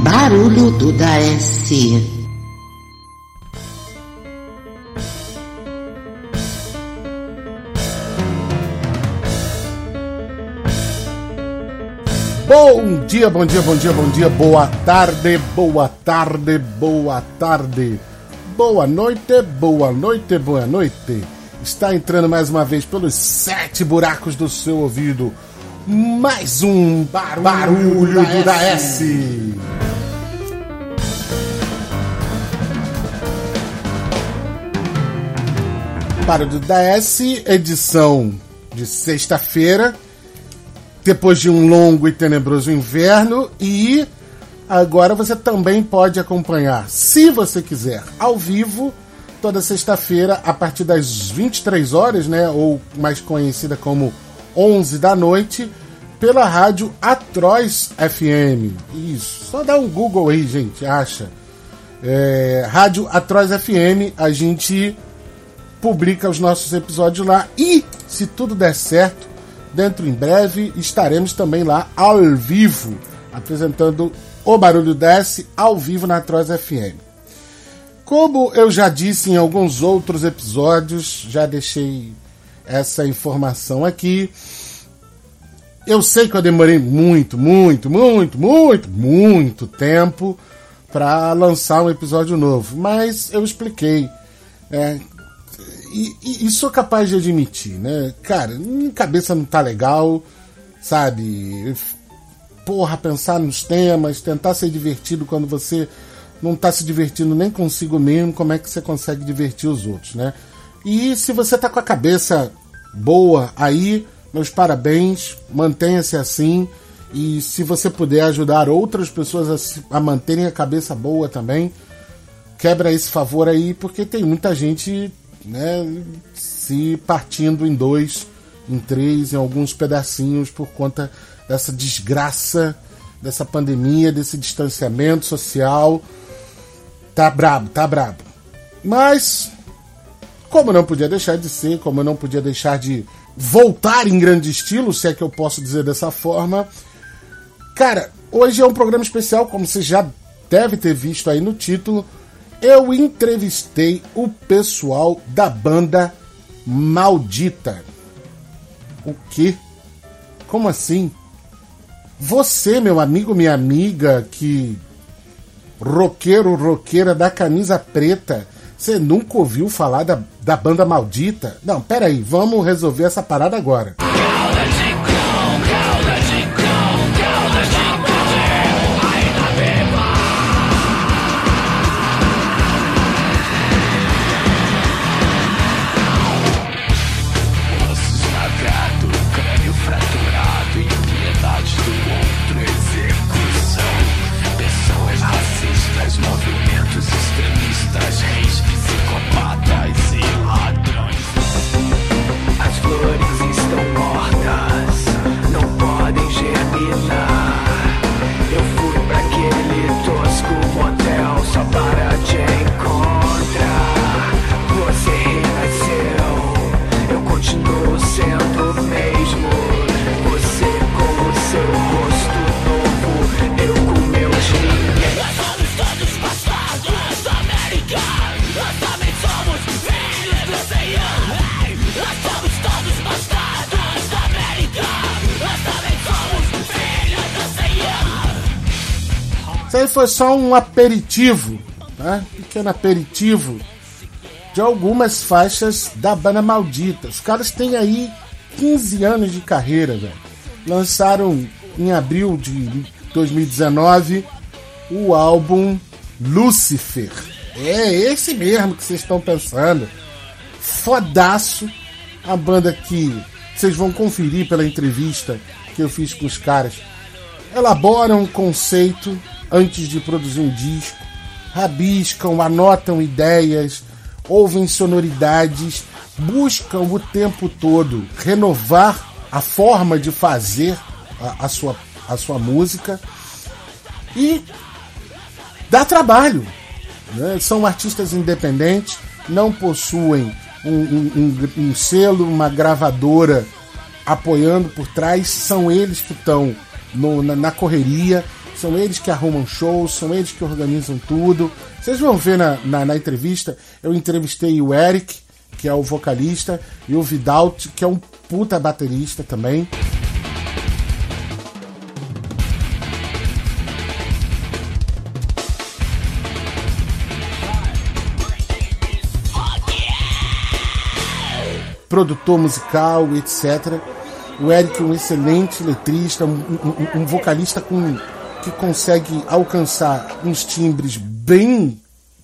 Barulho do da S. Bom dia, bom dia, bom dia, bom dia, boa tarde, boa tarde, boa tarde, boa noite, boa noite, boa noite. Está entrando mais uma vez pelos sete buracos do seu ouvido. Mais um barulho, barulho da, da S. S. Barulho da S, edição de sexta-feira depois de um longo e tenebroso inverno e agora você também pode acompanhar, se você quiser, ao vivo toda sexta-feira a partir das 23 horas, né, ou mais conhecida como 11 da noite, pela rádio Atroz FM. Isso, só dá um Google aí, gente, acha. É, rádio Atroz FM, a gente publica os nossos episódios lá e, se tudo der certo, dentro em breve estaremos também lá ao vivo, apresentando o Barulho Desce ao vivo na Troz FM. Como eu já disse em alguns outros episódios, já deixei essa informação aqui. Eu sei que eu demorei muito, muito, muito, muito, muito tempo para lançar um episódio novo, mas eu expliquei é, e, e, e, sou capaz de admitir, né? Cara, minha cabeça não tá legal, sabe? Porra, pensar nos temas, tentar ser divertido quando você não tá se divertindo nem consigo mesmo, como é que você consegue divertir os outros, né? E se você tá com a cabeça boa aí, meus parabéns, mantenha-se assim. E se você puder ajudar outras pessoas a, a manterem a cabeça boa também, quebra esse favor aí, porque tem muita gente né, se partindo em dois, em três, em alguns pedacinhos por conta dessa desgraça, dessa pandemia, desse distanciamento social. Tá brabo, tá brabo. Mas, como não podia deixar de ser, como não podia deixar de voltar em grande estilo, se é que eu posso dizer dessa forma. Cara, hoje é um programa especial, como você já deve ter visto aí no título eu entrevistei o pessoal da banda Maldita. O quê? Como assim? Você, meu amigo, minha amiga, que roqueiro, roqueira da camisa preta, você nunca ouviu falar da, da banda Maldita? Não, peraí, vamos resolver essa parada agora. Foi só um aperitivo, né? pequeno aperitivo de algumas faixas da banda Maldita. Os caras têm aí 15 anos de carreira, velho. Lançaram em abril de 2019 o álbum Lucifer. É esse mesmo que vocês estão pensando. Fodaço. A banda que vocês vão conferir pela entrevista que eu fiz com os caras. Elabora um conceito antes de produzir um disco, rabiscam, anotam ideias, ouvem sonoridades, buscam o tempo todo renovar a forma de fazer a, a sua, a sua música e dá trabalho. Né? São artistas independentes, não possuem um, um, um, um selo, uma gravadora apoiando por trás, são eles que estão na, na correria São eles que arrumam shows, são eles que organizam tudo. Vocês vão ver na, na, na entrevista, eu entrevistei o Eric, que é o vocalista, e o Vidalt, que é um puta baterista também. produtor musical, etc. O Eric é um excelente letrista, um, um, um vocalista com, que consegue alcançar uns timbres bem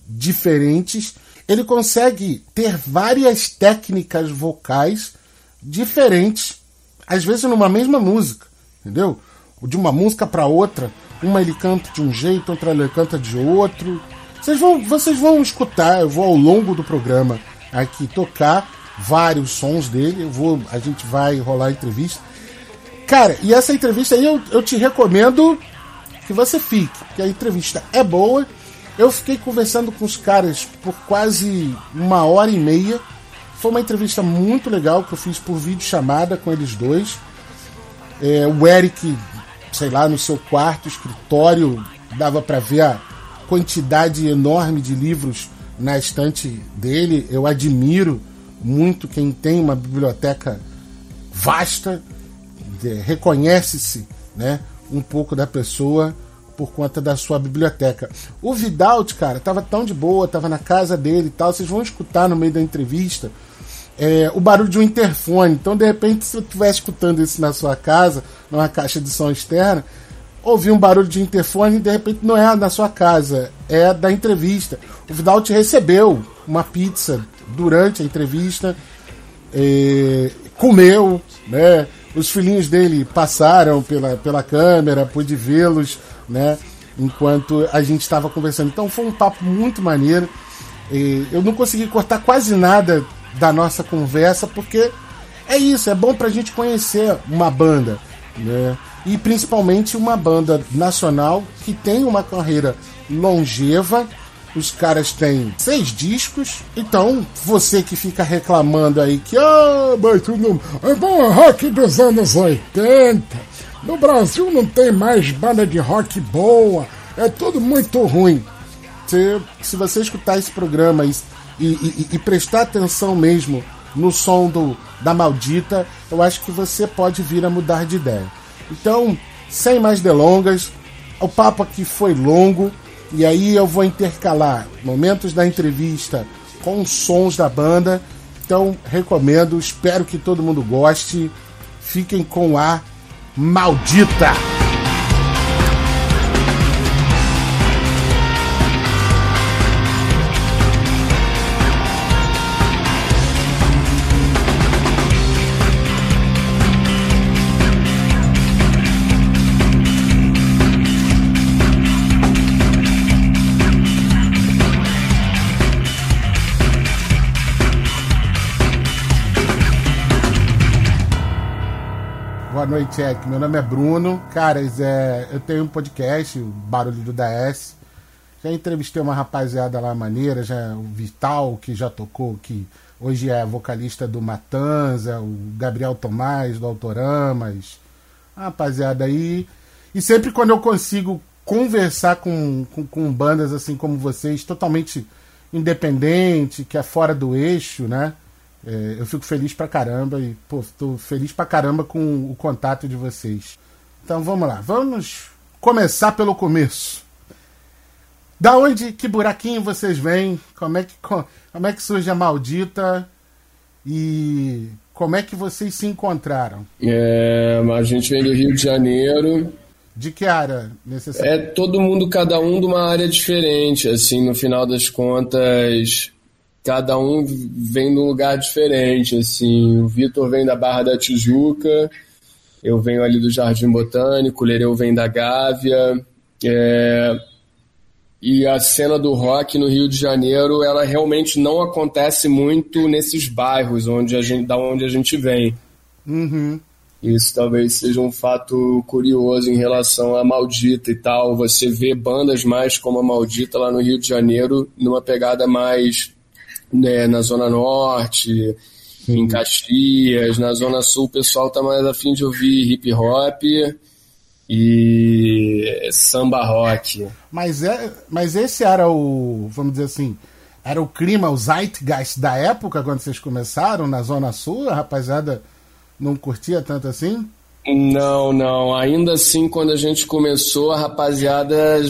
diferentes. Ele consegue ter várias técnicas vocais diferentes, às vezes numa mesma música, entendeu? De uma música para outra, uma ele canta de um jeito, outra ele canta de outro. Vocês vão, vocês vão escutar, eu vou ao longo do programa aqui tocar vários sons dele. Eu vou, a gente vai rolar a entrevista. Cara, e essa entrevista aí eu, eu te recomendo que você fique, porque a entrevista é boa. Eu fiquei conversando com os caras por quase uma hora e meia. Foi uma entrevista muito legal que eu fiz por vídeo chamada com eles dois. É, o Eric, sei lá, no seu quarto, escritório, dava para ver a quantidade enorme de livros na estante dele. Eu admiro muito quem tem uma biblioteca vasta, reconhece-se né, um pouco da pessoa por conta da sua biblioteca. O Vidalt, cara, tava tão de boa, tava na casa dele e tal. Vocês vão escutar no meio da entrevista é, o barulho de um interfone. Então, de repente, se eu estiver escutando isso na sua casa, numa caixa de som externa, ouvir um barulho de interfone e de repente não é na sua casa, é da entrevista. O Vidalt recebeu uma pizza durante a entrevista, é, comeu, né? Os filhinhos dele passaram pela, pela câmera, pude vê-los, né? Enquanto a gente estava conversando. Então foi um papo muito maneiro. É, eu não consegui cortar quase nada da nossa conversa, porque é isso, é bom para a gente conhecer uma banda, né? E principalmente uma banda nacional que tem uma carreira longeva os caras têm seis discos. Então, você que fica reclamando aí que, ah, mas tu não. É bom rock dos anos 80. No Brasil não tem mais banda de rock boa. É tudo muito ruim. Se, se você escutar esse programa e, e, e, e prestar atenção mesmo no som do, da maldita, eu acho que você pode vir a mudar de ideia. Então, sem mais delongas, o papo aqui foi longo. E aí eu vou intercalar momentos da entrevista com sons da banda. Então recomendo, espero que todo mundo goste. Fiquem com a maldita. Noite, Ek. Meu nome é Bruno. Caras, é, eu tenho um podcast, o Barulho do DS. Já entrevistei uma rapaziada lá maneira, já o Vital, que já tocou, que hoje é vocalista do Matanza, o Gabriel Tomás, do Autoramas. Rapaziada aí. E sempre quando eu consigo conversar com, com, com bandas assim como vocês, totalmente independente, que é fora do eixo, né? É, eu fico feliz pra caramba e, pô, tô feliz pra caramba com o contato de vocês. Então vamos lá, vamos começar pelo começo. Da onde, que buraquinho vocês vêm? Como é que, como é que surge a maldita? E como é que vocês se encontraram? É, a gente vem do Rio de Janeiro. De que área? É todo mundo, cada um de uma área diferente. Assim, no final das contas, cada um vem num lugar diferente, assim, o Vitor vem da Barra da Tijuca, eu venho ali do Jardim Botânico, o Lereu vem da Gávea, é... e a cena do rock no Rio de Janeiro, ela realmente não acontece muito nesses bairros onde a gente, da onde a gente vem. Uhum. Isso talvez seja um fato curioso em relação à Maldita e tal. Você vê bandas mais como a Maldita lá no Rio de Janeiro, numa pegada mais né, na Zona Norte, Sim. em Caxias, na Zona Sul o pessoal tá mais afim de ouvir hip hop. e samba rock. Mas, é, mas esse era o, vamos dizer assim, era o clima, o zeitgeist da época quando vocês começaram na Zona Sul? A rapaziada não curtia tanto assim? Não, não. Ainda assim, quando a gente começou, a rapaziada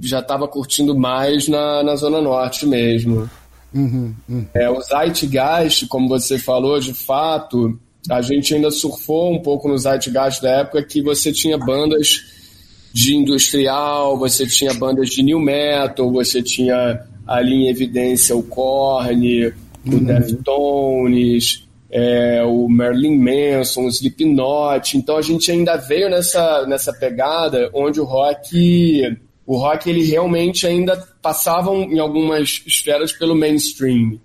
já estava curtindo mais na, na Zona Norte mesmo. Uhum, uhum. É, o Zeitgeist, como você falou, de fato, a gente ainda surfou um pouco no Zeitgeist da época que você tinha bandas de industrial, você tinha bandas de new metal, você tinha ali em evidência o Korn, o uhum. Deftones, é, o Marilyn Manson, o Slipknot. Então a gente ainda veio nessa, nessa pegada onde o rock o rock ele realmente ainda passava em algumas esferas pelo mainstream,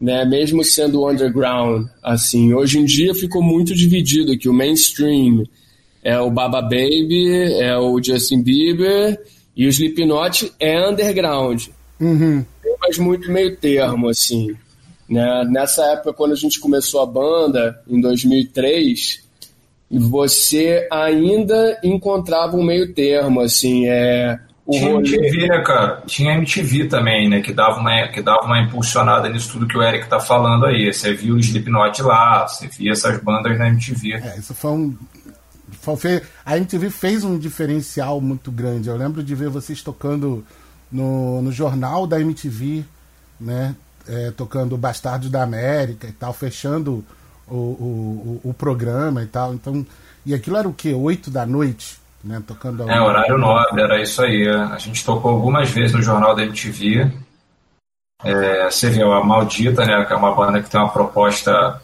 né? Mesmo sendo underground, assim. Hoje em dia ficou muito dividido aqui o mainstream é o Baba Baby, é o Justin Bieber e o Slipknot é underground. Uhum. Mas muito meio termo, assim. Né? Nessa época, quando a gente começou a banda, em 2003, você ainda encontrava um meio termo, assim, é... O Tinha rolê... MTV, né, cara? Tinha MTV também, né? Que dava, uma, que dava uma impulsionada nisso tudo que o Eric tá falando aí. Você viu o Slipknot lá, você via essas bandas na MTV. É, isso foi um. Foi, a MTV fez um diferencial muito grande. Eu lembro de ver vocês tocando no, no jornal da MTV, né? É, tocando Bastardos da América e tal, fechando o, o, o, o, programa e tal. Então, e aquilo era o quê? Oito da noite, né? Tocando É, horário nobre, era isso aí. A gente tocou algumas vezes no jornal da MTV. É, você viu a Maldita, né? Que é uma banda que tem uma proposta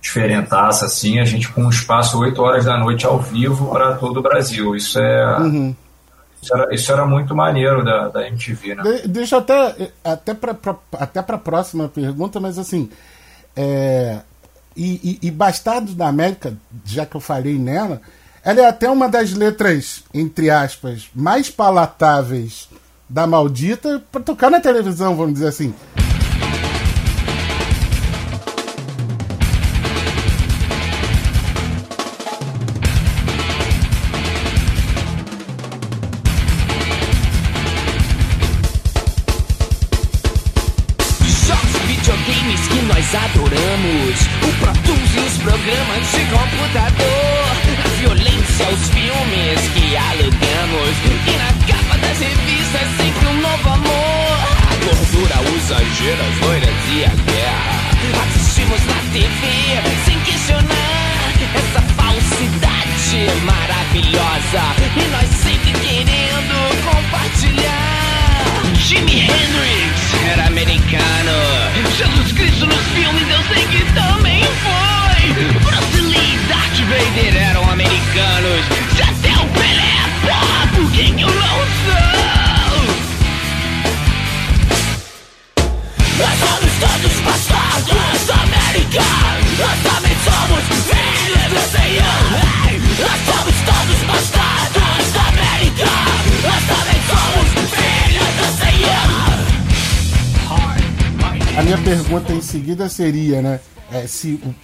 diferentaça, assim, a gente com um espaço 8 horas da noite ao vivo para todo o Brasil. Isso é. Uhum. Isso era, isso era muito maneiro da, da MTV, né? De, deixa até, até para até a próxima pergunta, mas assim. É, e, e, e Bastardos da América, já que eu falei nela, ela é até uma das letras, entre aspas, mais palatáveis da maldita para tocar na televisão, vamos dizer assim. Pergunta em seguida seria, né? É, se o,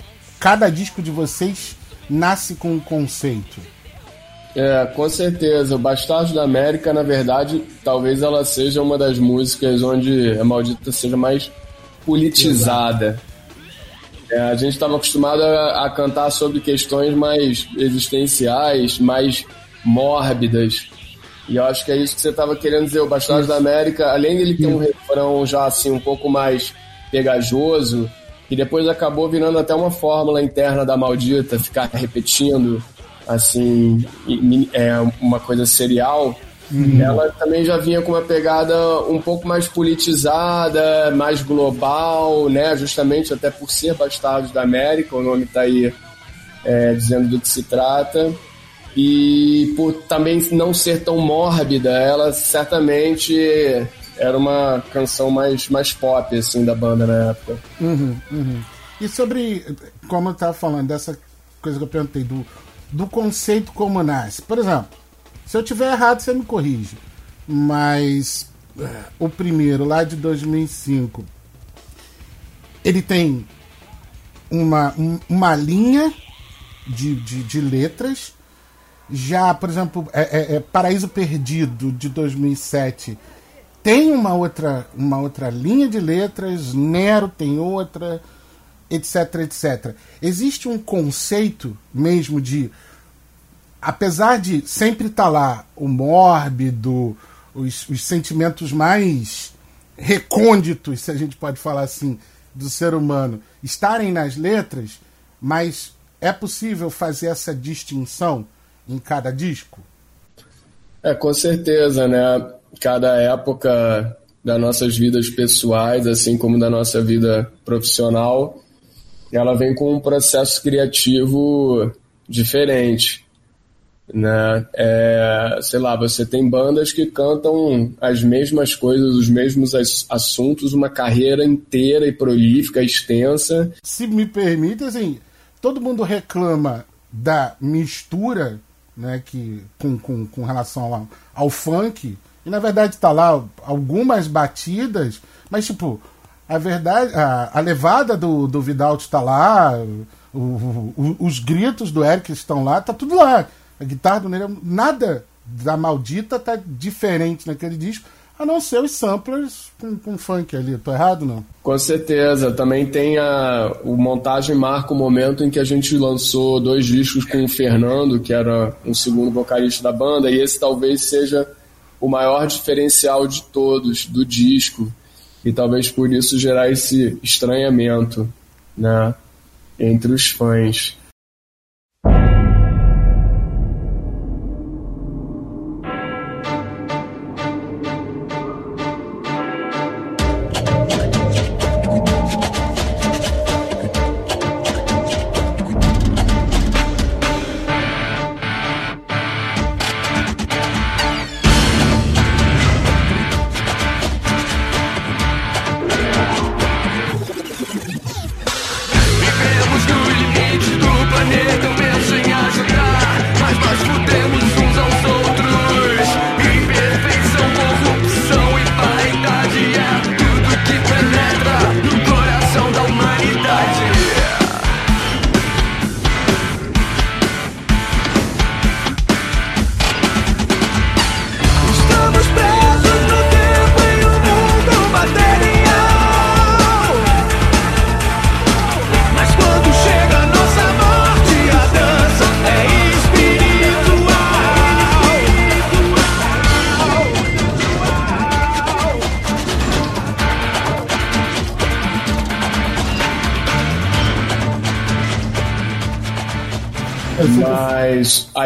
cada disco de vocês nasce com um conceito. É, com certeza. O Bastardos da América, na verdade, talvez ela seja uma das músicas onde a maldita seja mais politizada. É, a gente estava acostumado a, a, cantar sobre questões mais existenciais, mais mórbidas. E eu acho que é isso que você estava querendo dizer. O Bastardos da América, além dele ter um refrão já assim um pouco mais pegajoso, e depois acabou virando até uma fórmula interna da maldita, ficar repetindo assim, é uma coisa serial. Uhum. Ela também já vinha com uma pegada um pouco mais politizada, mais global, né? Justamente até por ser Bastardos da América, o nome está aí é, dizendo do que se trata. E por também não ser tão mórbida, ela certamente era uma canção mais, mais pop, assim, da banda na época. Uhum, uhum. E sobre, como eu estava falando, dessa coisa que eu perguntei, do, do conceito como nasce. Por exemplo, se eu tiver errado, você me corrige. Mas uh, o primeiro, lá de 2005, ele tem uma, um, uma linha de, de, de letras Já, por exemplo, é, é, é Paraíso Perdido de 2007 tem uma outra, uma outra linha de letras, Nero tem outra, etc, etc. Existe um conceito mesmo de, apesar de sempre estar tá lá o mórbido, os, os sentimentos mais recônditos, se a gente pode falar assim, do ser humano, estarem nas letras, mas é possível fazer essa distinção em cada disco? É, com certeza, né? cada época das nossas vidas pessoais, assim como da nossa vida profissional, ela vem com um processo criativo diferente. Né? É, sei lá, você tem bandas que cantam as mesmas coisas, os mesmos assuntos, uma carreira inteira e prolífica, extensa. Se me permite, assim, todo mundo reclama da mistura né, que, com, com, com relação ao, ao funk, e na verdade tá lá algumas batidas, mas tipo, a verdade, a, a levada do, do Vidal está lá, o, o, os gritos do Eric estão lá, tá tudo lá. A guitarra do Nero, nada da maldita tá diferente naquele disco, a não ser os samplers com, com funk ali. Tô errado, não? Com certeza. Também tem a o montagem marca o momento em que a gente lançou dois discos com o Fernando, que era um segundo vocalista da banda, e esse talvez seja o maior diferencial de todos do disco e talvez por isso gerar esse estranhamento, né, entre os fãs.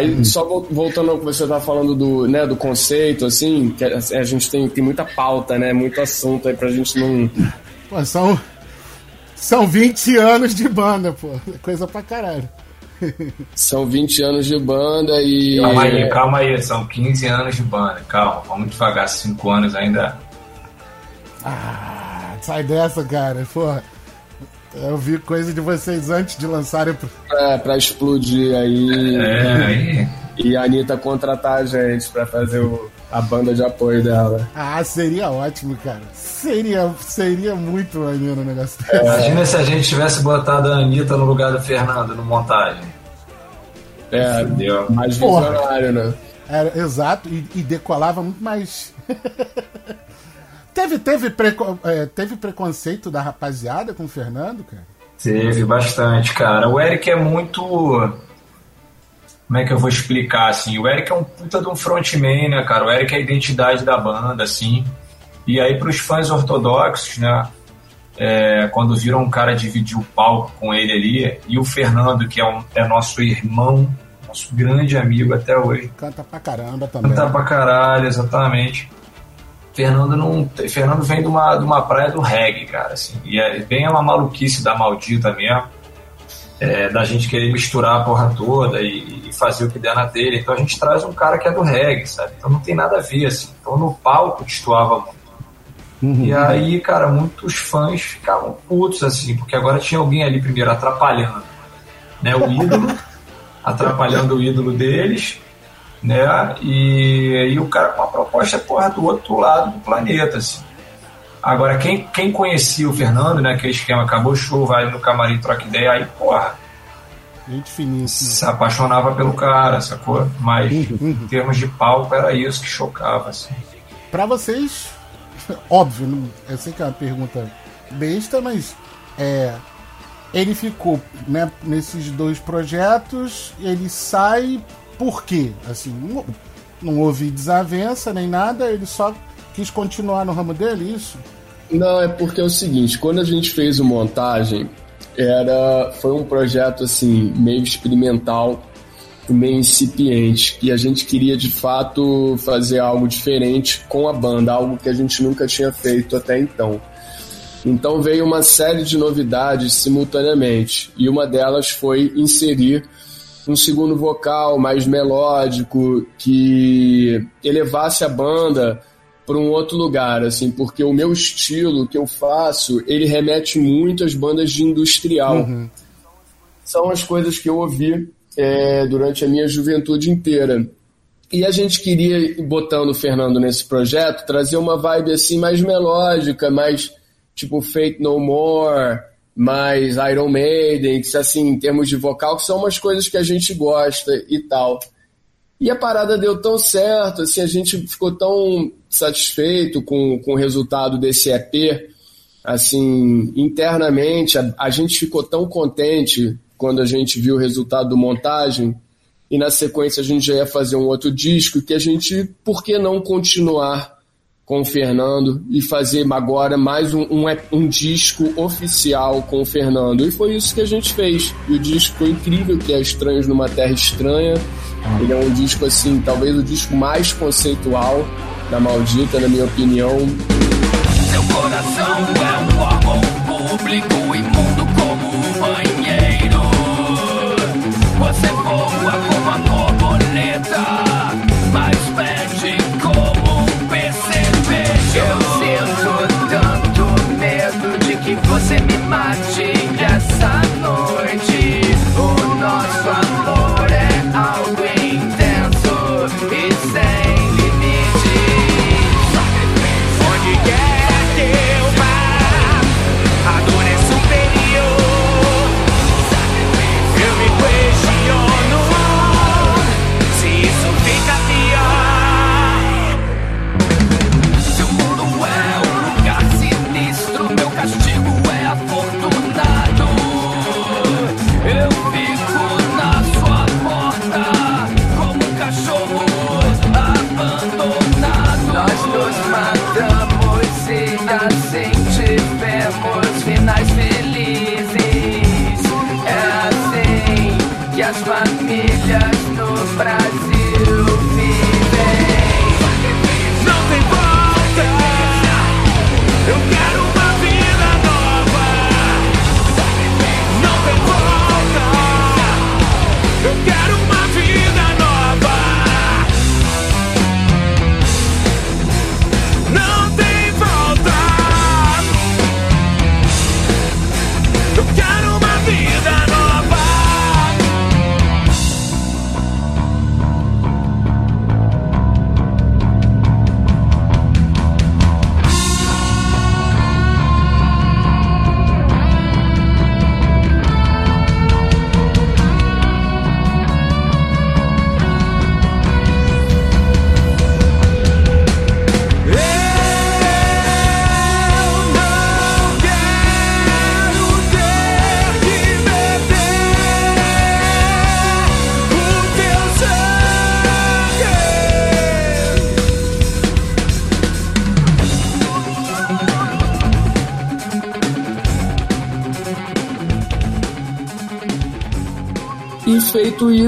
Aí, só voltando ao que você tá falando do, né, do conceito, assim, que a, a, gente tem, tem muita pauta, né? Muito assunto aí pra gente não. Pô, são, são 20 anos de banda, pô. Coisa pra caralho. São 20 anos de banda e. Calma aí, calma aí, são 15 anos de banda. Calma, vamos devagar, 5 anos ainda. Ah, sai dessa, cara. Porra. Eu vi coisa de vocês antes de lançarem. Pro... É, pra explodir aí. É, aí. E a Anitta contratar a gente pra fazer o, a banda de apoio dela. Ah, seria ótimo, cara. Seria, seria muito maneiro o negócio é. Imagina se a gente tivesse botado a Anitta no lugar do Fernando no montagem. É, Deu. mais visionário, né? Era, exato, e, e decolava muito mais. Teve, teve, preco, é, teve preconceito da rapaziada com o Fernando, cara? Teve bastante, cara. O Eric é muito. Como é que eu vou explicar, assim? O Eric é um puta de um frontman, né, cara? O Eric é a identidade da banda, assim. E aí, pros fãs ortodoxos, né? É, quando viram um cara dividir o palco com ele ali, e o Fernando, que é, um, é nosso irmão, nosso grande amigo até hoje. Canta pra caramba também. Canta pra caralho, exatamente. Fernando não. Fernando vem de uma, de uma praia do reggae, cara, assim. E é bem uma maluquice da maldita mesmo. É, da gente querer misturar a porra toda e, e, fazer o que der na telha. Então a gente traz um cara que é do reggae, sabe? Então não tem nada a ver, assim. Então no palco destoava muito. Uhum. E aí, cara, muitos fãs ficavam putos, assim, porque agora tinha alguém ali primeiro atrapalhando né, o ídolo, atrapalhando o ídolo deles, né? E, e o cara com uma proposta porra, do outro lado do planeta, assim. Agora, quem, quem conhecia o Fernando, né? Aquele esquema, acabou o show, vai no camarim, troca ideia, aí, porra, Gente finíssima. Se apaixonava pelo cara, sacou? Mas em termos de palco era isso que chocava, assim. Pra vocês, óbvio, eu sei que é uma pergunta besta, mas é. Ele ficou né, nesses dois projetos, ele sai por quê? Assim, não, não houve desavença nem nada, ele só quis continuar no ramo dele, isso? Não, é porque é o seguinte, quando a gente fez o montagem, era foi um projeto assim meio experimental, meio incipiente, e a gente queria de fato fazer algo diferente com a banda, algo que a gente nunca tinha feito até então. Então veio uma série de novidades simultaneamente, e uma delas foi inserir um segundo vocal mais melódico que elevasse a banda para um outro lugar, assim, porque o meu estilo que eu faço, ele remete muito às bandas de industrial. São as coisas que eu ouvi é, durante a minha juventude inteira. E a gente queria, botando o Fernando nesse projeto, trazer uma vibe assim mais melódica, mais tipo Fate No More, mais Iron Maiden, que assim, em termos de vocal, que são umas coisas que a gente gosta e tal. E a parada deu tão certo, assim, a gente ficou tão satisfeito com, com o resultado desse EP, assim, internamente, a, a gente ficou tão contente quando a gente viu o resultado do montagem, e na sequência a gente já ia fazer um outro disco, que a gente, por que não continuar com o Fernando e fazer agora mais um, um, um disco oficial com o Fernando? E foi isso que a gente fez. E o disco foi incrível, que é Estranhos numa Terra Estranha. Ele é um disco, assim, talvez o disco mais conceitual da Maldita, na minha opinião. Seu coração é um órgão público imundo como um banheiro. Você voa como a borboleta,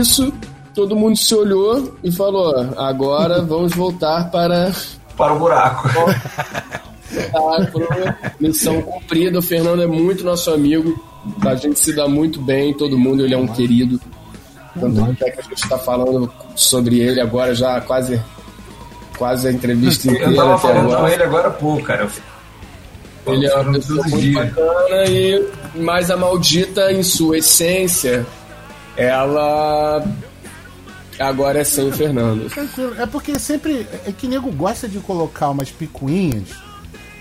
isso, todo mundo se olhou e falou: agora vamos voltar para Para o buraco. missão cumprida. O Fernando é muito nosso amigo, a gente se dá muito bem, todo mundo, ele é um querido. Tanto é que a gente está falando sobre ele agora já quase quase a entrevista Eu inteira tava até falando com agora. ele agora há pouco, cara. Eu Ele é uma pessoa muito bacana e mais a maldita em sua essência, ela agora é sem o Fernando. Tranquilo. É porque sempre. É que nego gosta de colocar umas picuinhas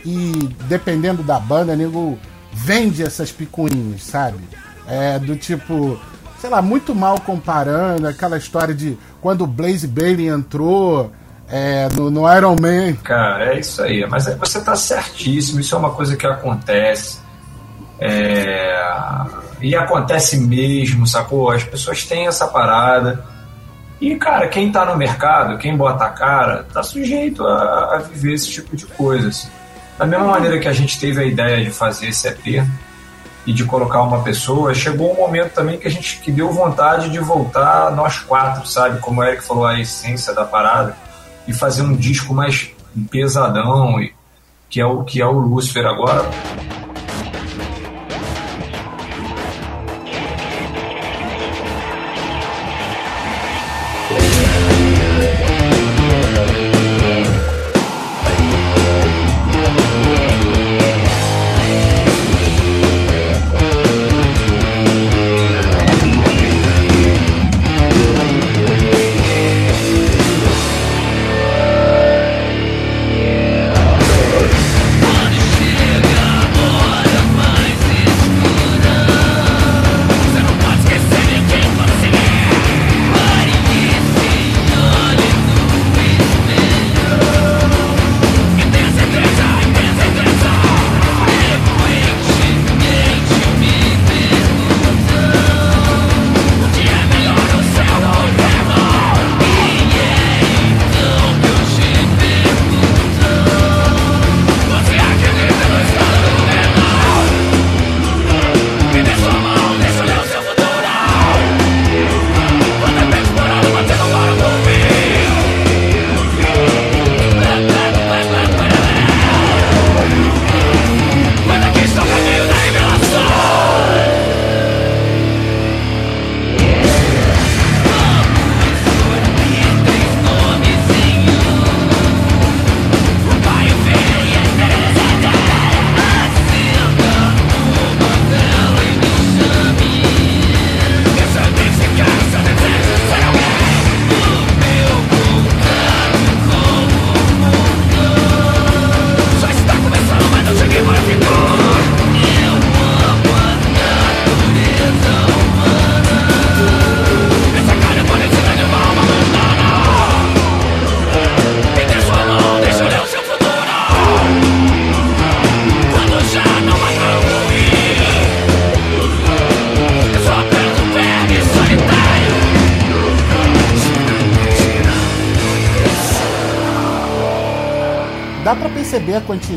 e dependendo da banda, nego vende essas picuinhas, sabe? É do tipo. sei lá, muito mal comparando aquela história de quando o Blaze Bailey entrou é, no, no, Iron Man. Cara, é isso aí. Mas você tá certíssimo, isso é uma coisa que acontece. É... E acontece mesmo, sacou? As pessoas têm essa parada. E, cara, quem tá no mercado, quem bota a cara, tá sujeito a, a viver esse tipo de coisas. Da mesma maneira que a gente teve a ideia de fazer esse EP, e de colocar uma pessoa, chegou um momento também que a gente que deu vontade de voltar nós quatro, sabe? Como o Eric falou, a essência da parada, e fazer um disco mais pesadão, que é o que é o Lucifer agora.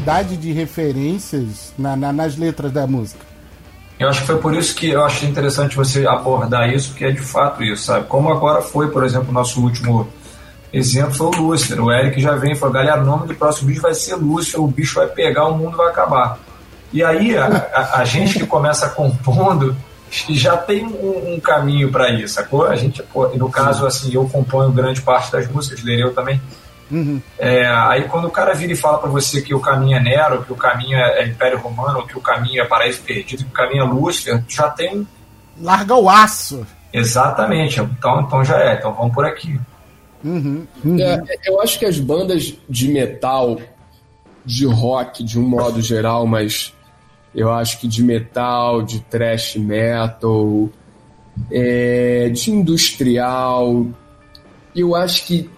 Quantidade de referências na, na, nas letras da música. Eu acho que foi por isso que eu achei interessante você abordar isso, porque é de fato isso, sabe? Como agora foi, por exemplo, o nosso último exemplo foi o Lúcifer. O Eric já vem e falou: galera, o nome do próximo bicho vai ser Lúcifer, o bicho vai pegar, o mundo vai acabar. E aí a, a, a gente que começa compondo já tem um, um caminho para isso, sacou? A gente, no caso, assim, eu componho grande parte das músicas, Lereu também. Uhum. É, aí quando o cara vira e fala para você que o caminho é Nero, que o caminho é, é Império Romano, que o caminho é Paraíso Perdido, que o caminho é Lúcifer, já tem. Larga o aço. Exatamente. Então, então já é. Então vamos por aqui. Uhum. Uhum. É, eu acho que as bandas de metal, de rock de um modo geral, mas eu acho que de metal, de thrash metal, é, de industrial, eu acho que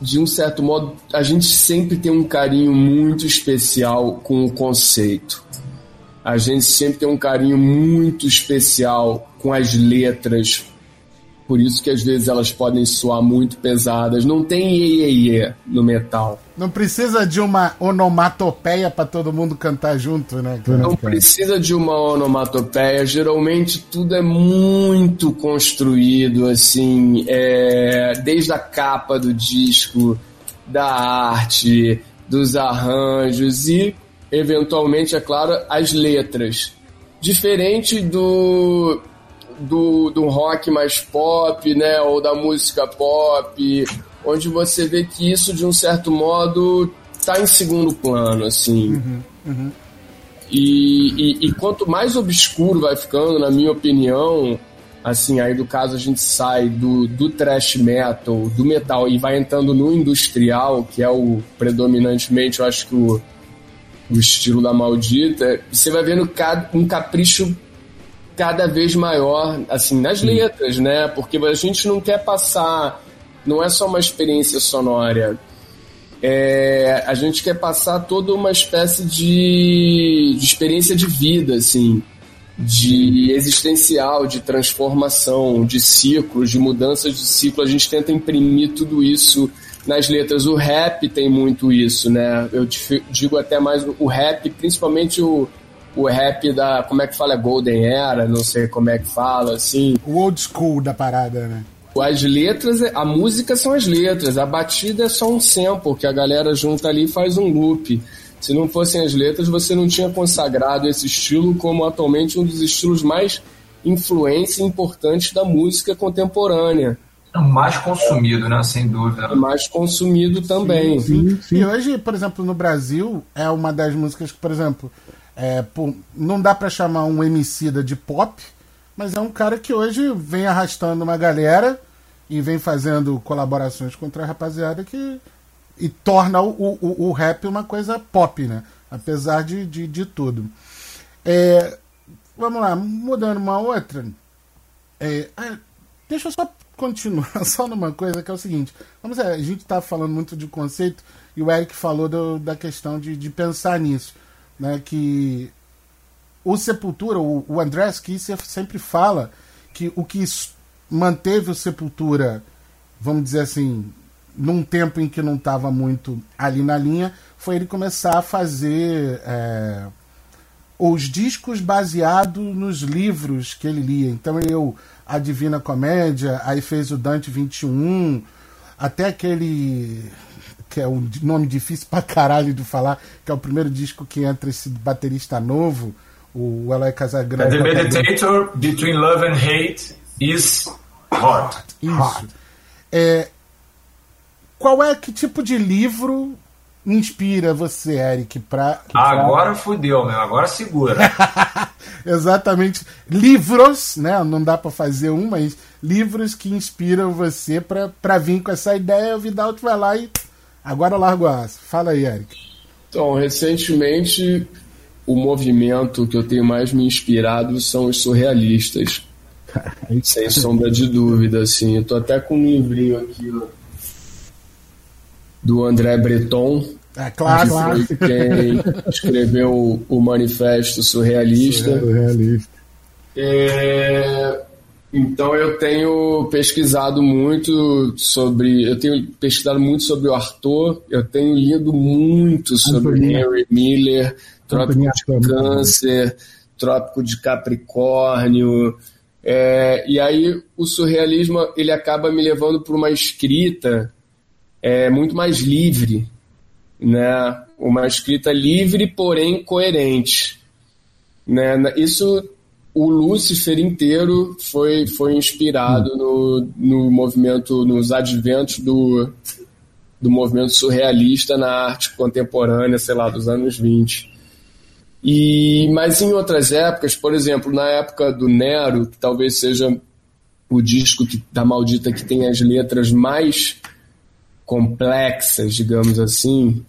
de um certo modo, a gente sempre tem um carinho muito especial com o conceito. A gente sempre tem um carinho muito especial com as letras. Por isso que às vezes elas podem soar muito pesadas. Não tem iê, iê no metal. Não precisa de uma onomatopeia para todo mundo cantar junto, né? Não precisa de uma onomatopeia. Geralmente tudo é muito construído, assim, é, desde a capa do disco, da arte, dos arranjos e, eventualmente, é claro, as letras. Diferente do do, do rock mais pop, né, ou da música pop, onde você vê que isso de um certo modo tá em segundo plano, assim. Uhum, uhum. E, e, e, quanto mais obscuro vai ficando, na minha opinião, assim, aí do caso a gente sai do, do thrash metal, do metal e vai entrando no industrial, que é o predominantemente, eu acho que o, o estilo da maldita, você vai vendo um capricho cada vez maior, assim, nas letras, né? Porque a gente não quer passar, não é só uma experiência sonora. É, a gente quer passar toda uma espécie de, de experiência de vida, assim, de existencial, de transformação, de ciclos, de mudanças de ciclo. A gente tenta imprimir tudo isso nas letras. O rap tem muito isso, né? Eu digo até mais o rap, principalmente o, o rap da. Como é que fala? Golden Era, não sei como é que fala, assim. O old school da parada, né? As letras, a música são as letras, a batida é só um sample que a galera junta ali e faz um loop. Se não fossem as letras, você não tinha consagrado esse estilo como atualmente um dos estilos mais influentes e importantes da música contemporânea. É mais consumido, né? Sem dúvida. Mais consumido também. Sim, sim, sim. E hoje, por exemplo, no Brasil, é uma das músicas que, por exemplo, é, pô, não dá para chamar um MC de pop, mas é um cara que hoje vem arrastando uma galera e vem fazendo colaborações com outra rapaziada que e torna o, o, o rap uma coisa pop, né? Apesar de, de, de tudo. É, vamos lá, mudando uma outra. É, ah, deixa eu só continuar só numa coisa que é o seguinte. Vamos ver, a gente está falando muito de conceito e o Eric falou do, da questão de, de pensar nisso. Né, que o Sepultura, o, o Andrés Kisser sempre fala que o que manteve o Sepultura, vamos dizer assim, num tempo em que não estava muito ali na linha, foi ele começar a fazer é, os discos baseados nos livros que ele lia. Então ele a Divina Comédia, aí fez o Dante 21, até aquele que é um nome difícil pra caralho de falar, que é o primeiro disco que entra esse baterista novo, o Eloy Casagrande. The Meditator Between Love and Hate is Hot. Isso. É, qual é que tipo de livro inspira você, Eric, pra. Agora fudeu, meu. Agora segura. Exatamente. Livros, né? Não dá para fazer um, mas livros que inspiram você para vir com essa ideia. O Vidal vai lá e. Agora largo a asa. Fala aí, Eric. Então, recentemente, o movimento que eu tenho mais me inspirado são os surrealistas. Sem sombra de dúvida, assim. Eu tô até com um livrinho aqui, ó do André Breton. É claro, claro. Quem escreveu o Manifesto Surrealista. Surrealista. É, então eu tenho pesquisado muito sobre. Eu tenho pesquisado muito sobre o Arthur, eu tenho lido muito sobre Antonia. Henry Miller, Trópico de Câncer, Trópico de Capricórnio. É, e aí o surrealismo ele acaba me levando para uma escrita é muito mais livre, né? Uma escrita livre, porém coerente, né? Isso o Lúcifer inteiro foi, foi inspirado no, no movimento, nos adventos do, do movimento surrealista na arte contemporânea, sei lá, dos anos 20. E, mas em outras épocas, por exemplo, na época do Nero, que talvez seja o disco que, da Maldita que tem as letras mais complexas, digamos assim,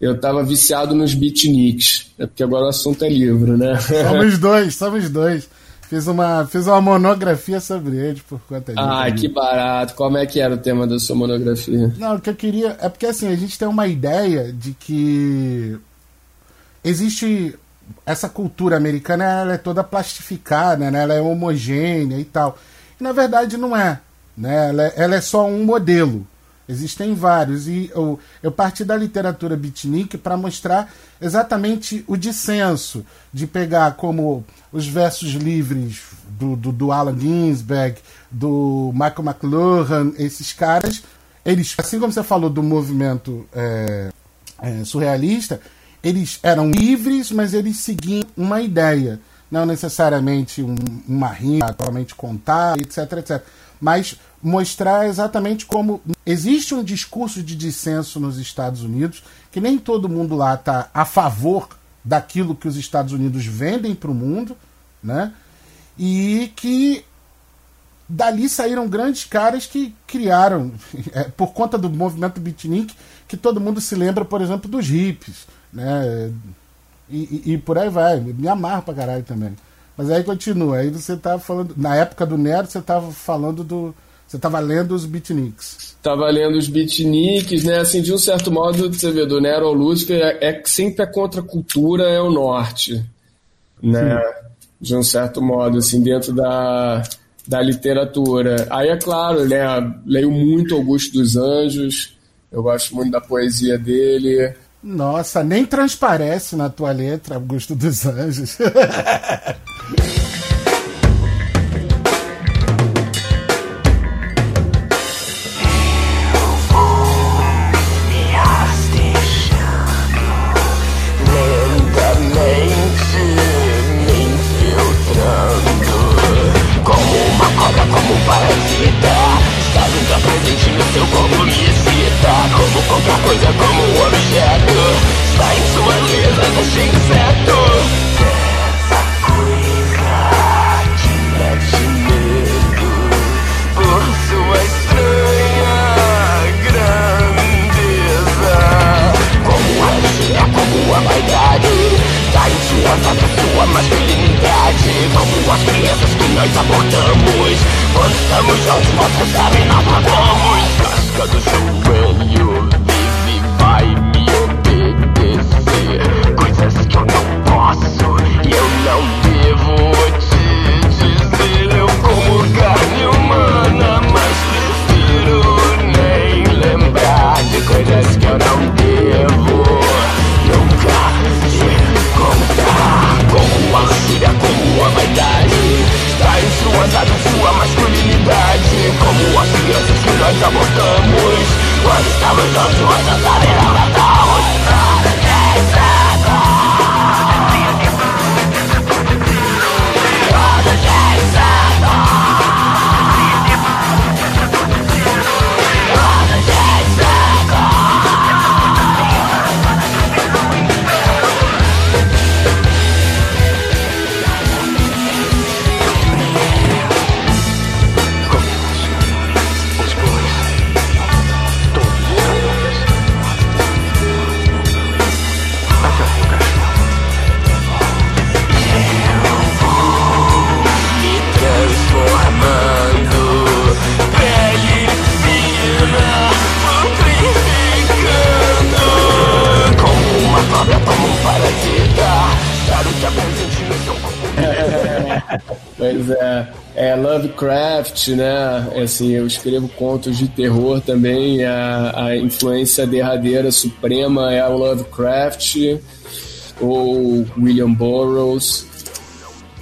eu tava viciado nos beatniks. É porque agora o assunto é livro, né? Somos dois, somos dois. Fiz uma, fiz uma monografia sobre eles por conta disso. Ah, que barato. Como é que era o tema da sua monografia? Não, o que eu queria. É porque assim, a gente tem uma ideia de que existe. Essa cultura americana ela é toda plastificada, né? ela é homogênea e tal. E na verdade não é. Né? Ela, é, ela é só um modelo. Existem vários. E eu, eu parti da literatura beatnik para mostrar exatamente o dissenso, de pegar como os versos livres do, do, do Allen Ginsberg, do Michael McLuhan, esses caras, eles, assim como você falou do movimento é, é, surrealista, eles eram livres, mas eles seguiam uma ideia. Não necessariamente um, uma rima totalmente contada, etc, etc. Mas mostrar exatamente como existe um discurso de dissenso nos Estados Unidos, que nem todo mundo lá está a favor daquilo que os Estados Unidos vendem para o mundo, né? E que dali saíram grandes caras que criaram, é, por conta do movimento beatnik, que todo mundo se lembra, por exemplo, dos hippies, né? E, e, e por aí vai. Me amarro pra caralho também. Mas aí continua. Aí você tava falando. Na época do Nero, você tava falando do. Você tava lendo os beatniks. Tava lendo os beatniks, né? Assim, de um certo modo, você vê, do Nero ao Lúcifer, é, é sempre a contracultura é o norte. Né? De um certo modo, assim, dentro da, da literatura. Aí é claro, né? Leio muito Augusto dos Anjos. Eu gosto muito da poesia dele. Nossa, nem transparece na tua letra, Augusto dos Anjos. é, é Lovecraft, né? Assim, eu escrevo contos de terror também. A, a influência derradeira suprema é o Lovecraft ou William Burroughs.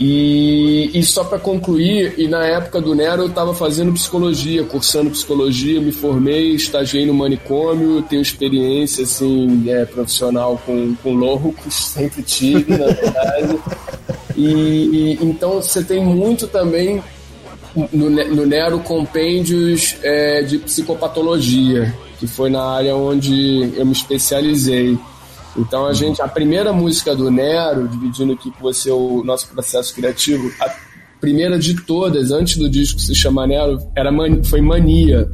E, e só para concluir, e na época do Nero eu estava fazendo psicologia, cursando psicologia, me formei, estagiei no manicômio, tenho experiência assim, é, profissional com, com loucos, sempre tive, na verdade. E, e- então você tem muito também no, no Nero compêndios é, de psicopatologia, que foi na área onde eu me especializei. Então a gente, a primeira música do Nero, dividindo aqui com você o nosso processo criativo, a primeira de todas, antes do disco se chamar Nero, era foi Mania.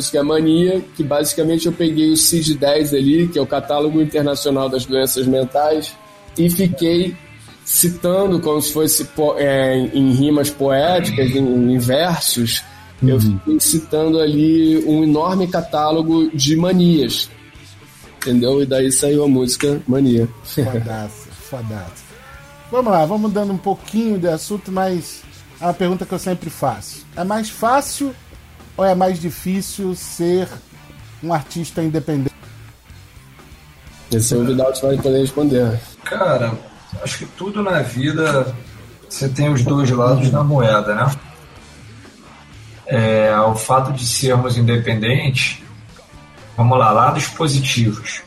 Música é Mania, que basicamente eu peguei o CID-10 ali, que é o Catálogo Internacional das Doenças Mentais, e fiquei citando como se fosse é, em rimas poéticas, em, em versos, eu fiquei citando ali um enorme catálogo de manias. Entendeu? E daí saiu a música Mania. Fodaço, fodaço. Vamos lá, vamos dando um pouquinho de assunto, mas é uma pergunta que eu sempre faço. É mais fácil ou é mais difícil ser um artista independente? Esse é o Vidal que vai poder responder. Cara, acho que tudo na vida você tem os dois lados da moeda, né? É, o fato de sermos independentes, vamos lá, lados positivos.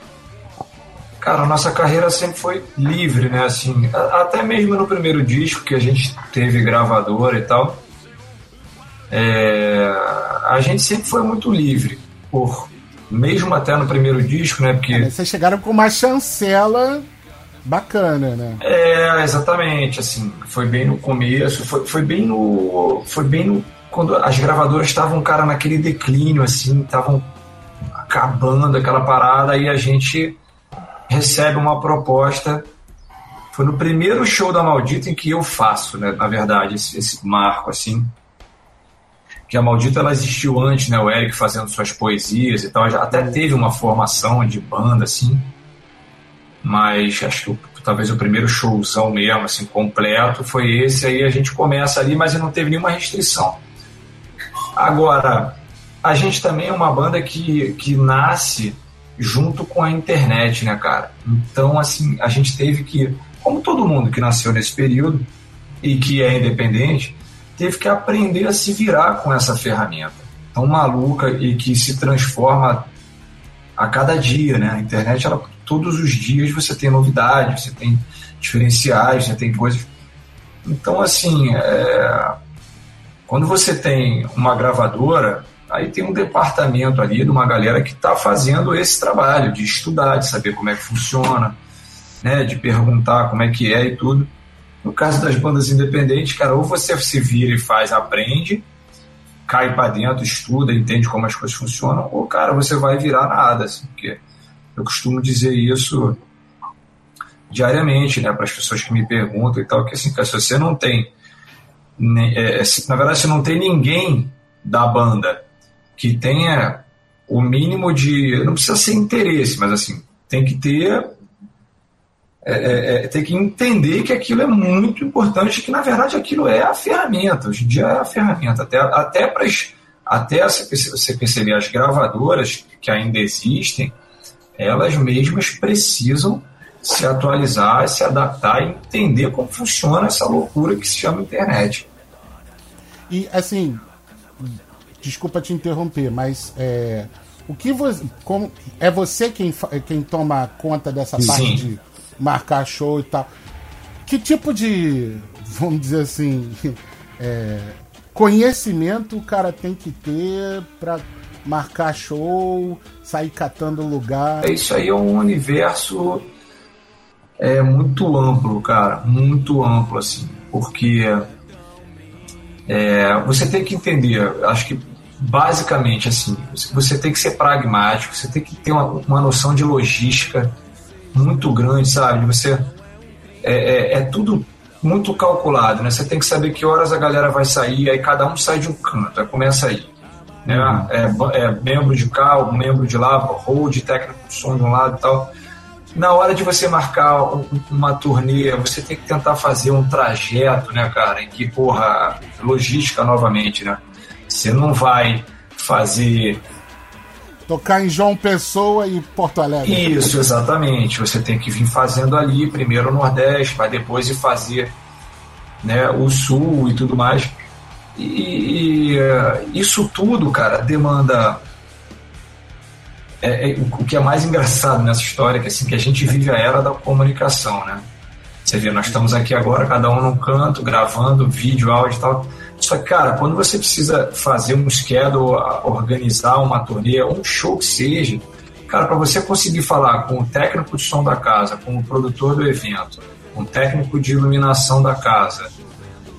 Cara, a nossa carreira sempre foi livre, né? Assim, até mesmo no primeiro disco que a gente teve gravadora e tal, é, a gente sempre foi muito livre, por mesmo até no primeiro disco, né? Porque Vocês chegaram com uma chancela bacana, né? É, exatamente, assim, foi bem no começo, foi, foi bem no. Foi bem no. Quando as gravadoras estavam, cara, naquele declínio, assim, estavam acabando aquela parada, e a gente recebe uma proposta. Foi no primeiro show da Maldita em que eu faço, né, na verdade, esse, esse marco, assim. Que a Maldita ela existiu antes, né? O Eric fazendo suas poesias e tal. Já até teve uma formação de banda, assim mas acho que talvez o primeiro showzão mesmo, assim, completo, foi esse. Aí a gente começa ali, mas não teve nenhuma restrição. Agora, a gente também é uma banda que, que nasce junto com a internet, né, cara? Então, assim, a gente teve que, como todo mundo que nasceu nesse período e que é independente, teve que aprender a se virar com essa ferramenta tão maluca e que se transforma a cada dia, né? A internet, ela, todos os dias você tem novidades, você tem diferenciais, você tem coisas. Então, assim, é, quando você tem uma gravadora, aí tem um departamento ali de uma galera que está fazendo esse trabalho de estudar, de saber como é que funciona, né? De perguntar como é que é e tudo. No caso das bandas independentes, cara, ou você se vira e faz, aprende, cai para dentro, estuda, entende como as coisas funcionam, ou, cara, você vai virar nada, assim, porque eu costumo dizer isso diariamente, né, para as pessoas que me perguntam e tal, que assim, cara, se você não tem, ne- é, se- na verdade, se não tem ninguém da banda que tenha o mínimo de, não precisa ser interesse, mas assim, tem que ter é, é, é, tem que entender que aquilo é muito importante, que na verdade aquilo é a ferramenta, hoje em dia é a ferramenta, até, até para até você perce- você perceber as gravadoras que ainda existem, elas mesmas precisam se atualizar, se adaptar e entender como funciona essa loucura que se chama internet. E assim, desculpa te interromper, mas é, o que você, como é você quem quem toma conta dessa Sim. parte de marcar show e tal? Que tipo de, vamos dizer assim, é, conhecimento o cara tem que ter para marcar show, sair catando lugar? É, Isso aí é um universo é, muito amplo, cara, muito amplo, assim, porque é, você tem que entender, acho que basicamente, assim, você tem que ser pragmático, você tem que ter uma, uma noção de logística muito grande, sabe? Você é, é, é tudo muito calculado, né? Você tem que saber que horas a galera vai sair, aí cada um sai de um canto, aí começa aí. Né? É, ba- é membro de cá, membro de lá, hold, técnico de som de um lado e tal. Na hora de você marcar um- uma turnê, você tem que tentar fazer um trajeto, né, cara, em que, porra, logística novamente, né? Você não vai fazer Tocar em João Pessoa e Porto Alegre. isso, exatamente. Você tem que vir fazendo ali, primeiro o Nordeste, para depois ir fazer né, o Sul e tudo mais. E, e, isso tudo, cara, demanda. é- é o que é mais engraçado nessa história, que assim, que a gente vive a era da comunicação, né? Você vê, nós estamos aqui agora, cada um num canto, gravando vídeo, áudio e tal. Só que, cara, quando você precisa fazer um schedule, organizar uma turnê, um show que seja, cara, para você conseguir falar com o técnico de som da casa, com o produtor do evento, com o técnico de iluminação da casa,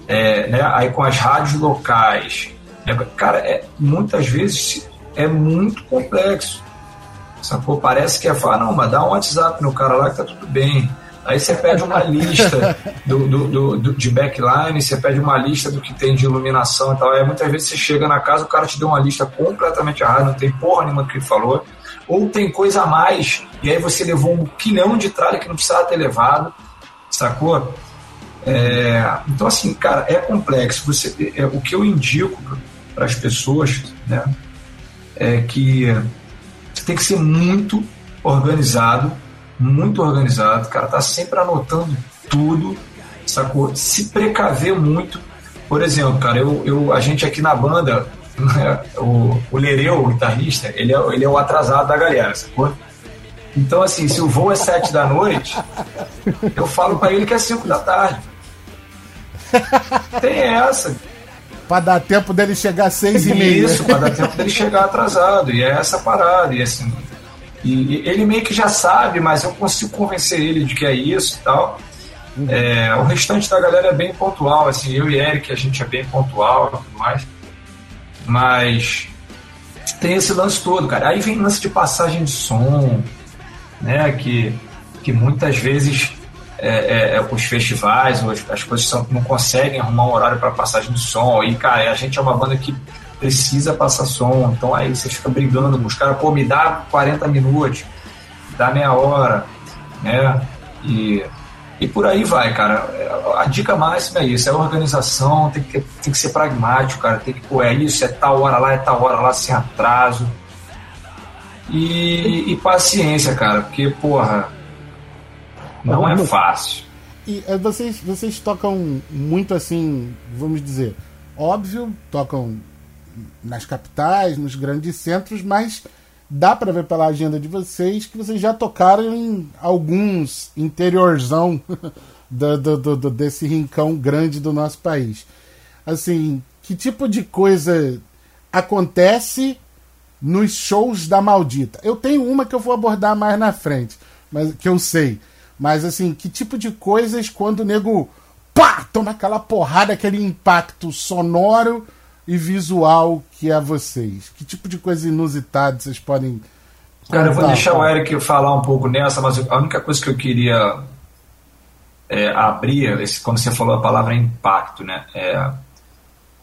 é, né, aí com as rádios locais, né, cara, é, muitas vezes é muito complexo. Sacou? Parece que é falar, não, mas dá um WhatsApp no cara lá que tá tudo bem. Aí você pede uma lista do, do, do, de backline, você pede uma lista do que tem de iluminação e tal. Aí muitas vezes você chega na casa, o cara te deu uma lista completamente errada, não tem porra nenhuma que ele falou. Ou tem coisa a mais, e aí você levou um quilhão de tralha que não precisava ter levado, sacou? É, então, assim, cara, é complexo. Você, é, o que eu indico para as pessoas né, é que você tem que ser muito organizado muito organizado, cara, tá sempre anotando tudo, sacou? Se precaver muito. Por exemplo, cara, eu, eu, a gente aqui na banda, né, o, o Lereu, o guitarrista, ele é, ele é o atrasado da galera, sacou? Então, assim, se o voo é sete da noite, eu falo para ele que é cinco da tarde. Tem essa. Pra dar tempo dele chegar às seis e meia. Isso, pra dar tempo dele chegar atrasado. E é essa parada. E assim, e ele meio que já sabe, mas eu consigo convencer ele de que é isso e tal. Uhum. É, o restante da galera é bem pontual, assim, eu e Eric, a gente é bem pontual e tudo mais. Mas tem esse lance todo, cara. Aí vem lance de passagem de som, né? Que, que muitas vezes é, é, é os festivais, as, as coisas são, não conseguem arrumar um horário para passagem de som. E, cara, a gente é uma banda que precisa passar som. Então aí você fica brigando com os caras, pô, me dá 40 minutos, dá meia hora, né? E, e por aí vai, cara. A dica máxima é isso, é organização, tem que, tem que ser pragmático, cara. Tem que, pô, é isso, é tal hora lá, é tal hora lá, sem atraso. E, e paciência, cara, porque, porra, não é fácil. E é, vocês, vocês tocam muito assim, vamos dizer, óbvio, tocam nas capitais, nos grandes centros, mas dá para ver pela agenda de vocês que vocês já tocaram em alguns interiorzão do, do, do, desse rincão grande do nosso país. Assim, que tipo de coisa acontece nos shows da maldita? Eu tenho uma que eu vou abordar mais na frente, mas que eu sei. Mas assim, que tipo de coisas quando o nego pá, toma aquela porrada, aquele impacto sonoro e visual que é vocês? Que tipo de coisa inusitada vocês podem. Cara, eu vou deixar o Eric falar um pouco nessa, mas a única coisa que eu queria é, abrir, esse, quando você falou a palavra impacto, né? É,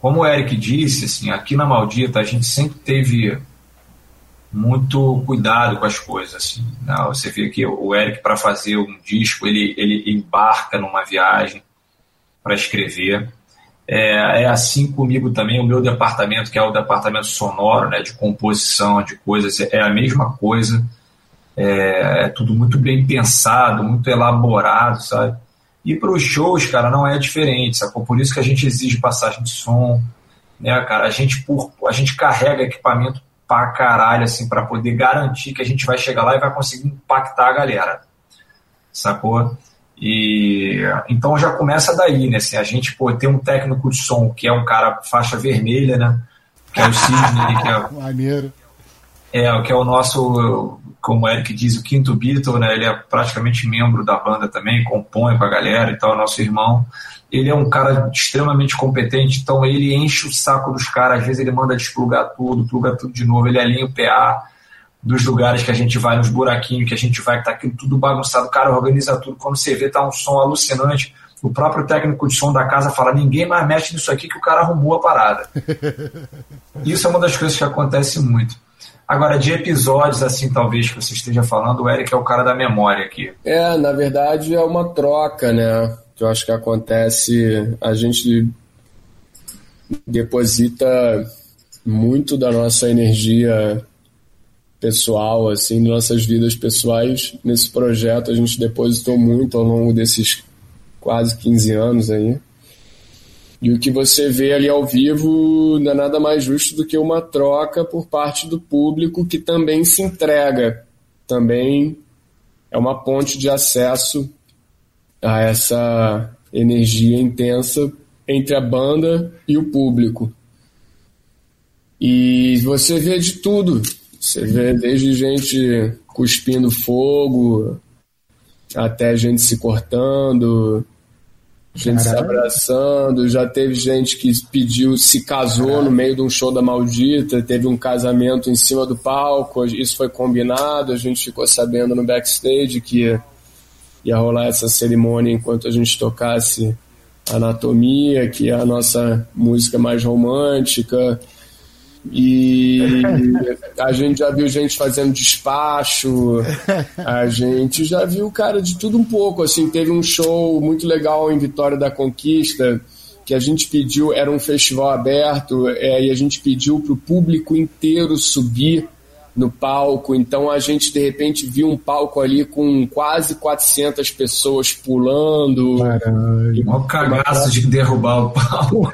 como o Eric disse, assim, aqui na Maldita a gente sempre teve muito cuidado com as coisas. Assim, né? Você vê que o Eric, para fazer um disco, ele, ele embarca numa viagem para escrever. É, é, assim comigo também, o meu departamento, que é o departamento sonoro, né, de composição, de coisas, é a mesma coisa. É, é tudo muito bem pensado, muito elaborado, sabe? E para os shows, cara, não é diferente, sacou? Por isso que a gente exige passagem de som, né, cara? A gente, por, a gente carrega equipamento pra caralho, assim, para poder garantir que a gente vai chegar lá e vai conseguir impactar a galera, sacou? E então já começa daí, né? Assim, a gente pô, tem um técnico de som que é um cara faixa vermelha, né? Que é o Sidney, que é Maneiro. É, que é o nosso, como o Eric diz, o quinto Beatle, né? Ele é praticamente membro da banda também, compõe com a galera e tal, nosso irmão. Ele é um cara extremamente competente, então ele enche o saco dos caras, às vezes ele manda desplugar tudo, pluga tudo de novo, ele alinha o PA, dos lugares que a gente vai, nos buraquinhos que a gente vai, que tá aquilo tudo bagunçado, o cara organiza tudo. Quando você vê, tá um som alucinante. O próprio técnico de som da casa fala: ninguém mais mexe nisso aqui que o cara arrumou a parada. Isso é uma das coisas que acontece muito. Agora, de episódios, assim, talvez que você esteja falando, o Eric é o cara da memória aqui. É, na verdade é uma troca, né? Que eu acho que acontece. A gente deposita muito da nossa energia pessoal, assim, nossas vidas pessoais. Nesse projeto a gente depositou muito ao longo desses quase 15 anos aí. E o que você vê ali ao vivo não é nada mais justo do que uma troca por parte do público que também se entrega, também é uma ponte de acesso a essa energia intensa entre a banda e o público. E você vê de tudo. Você vê desde gente cuspindo fogo até gente se cortando, gente se abraçando. Já teve gente que pediu, se casou no meio de um show da maldita, teve um casamento em cima do palco. Isso foi combinado, a gente ficou sabendo no backstage que ia rolar essa cerimônia enquanto a gente tocasse Anatomia, que é a nossa música mais romântica. E a gente já viu gente fazendo despacho, a gente já viu, cara, de tudo um pouco. Assim, teve um show muito legal em Vitória da Conquista que a gente pediu, era um festival aberto, é, e a gente pediu para o público inteiro subir no palco. Então a gente de repente viu um palco ali com quase 400 pessoas pulando. Caralho. Mó cagaço de derrubar o palco.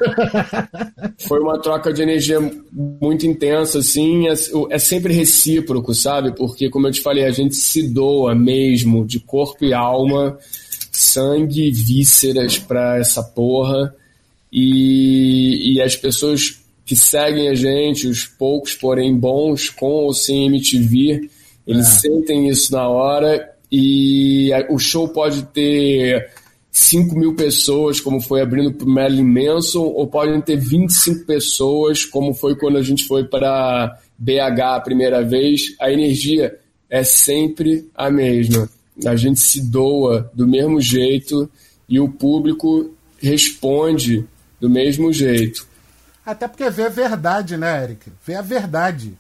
Foi uma troca de energia muito intensa, assim. É, é sempre recíproco, sabe? Porque, como eu te falei, a gente se doa mesmo, de corpo e alma, sangue e vísceras pra essa porra. E, e as pessoas que seguem a gente, os poucos, porém bons, com ou sem MTV, eles é. sentem isso na hora e o show pode ter 5 mil pessoas, como foi abrindo para o Marilyn Manson, ou podem ter 25 pessoas, como foi quando a gente foi para BH a primeira vez. A energia é sempre a mesma. A gente se doa do mesmo jeito e o público responde do mesmo jeito. Até porque vê a verdade, né, Eric? Vê a verdade.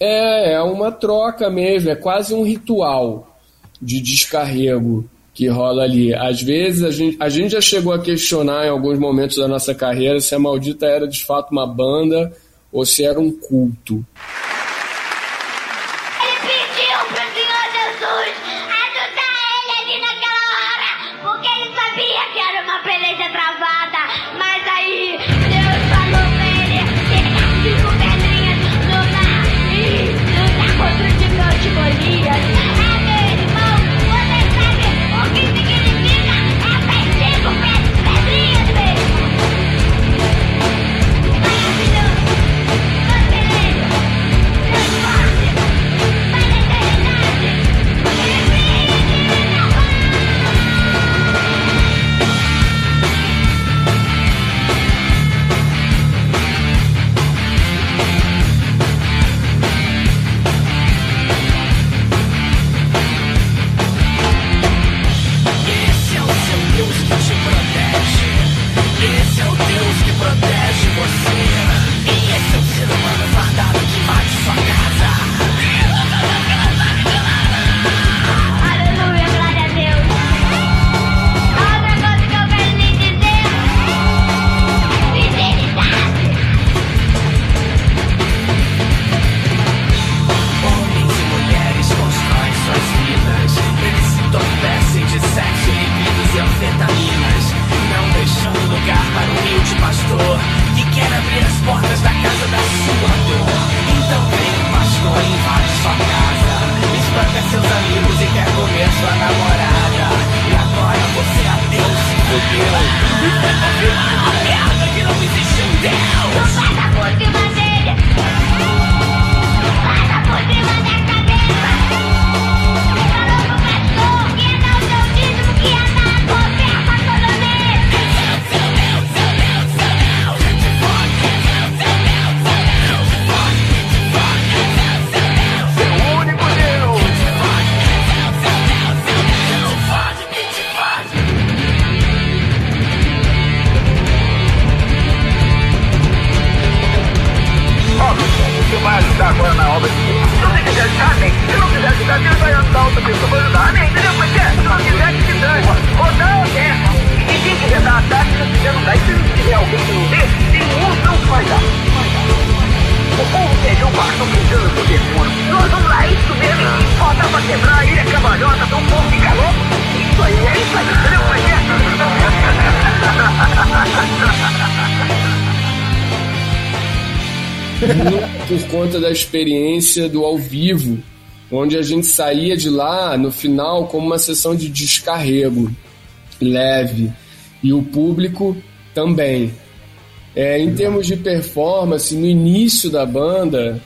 É, é uma troca mesmo, é quase um ritual de descarrego que rola ali. Às vezes a gente, a gente já chegou a questionar em alguns momentos da nossa carreira se a Maldita era de fato uma banda ou se era um culto. Experiência do ao vivo, onde a gente saía de lá no final como uma sessão de descarrego leve e o público Também. É, em termos de performance, no início da banda,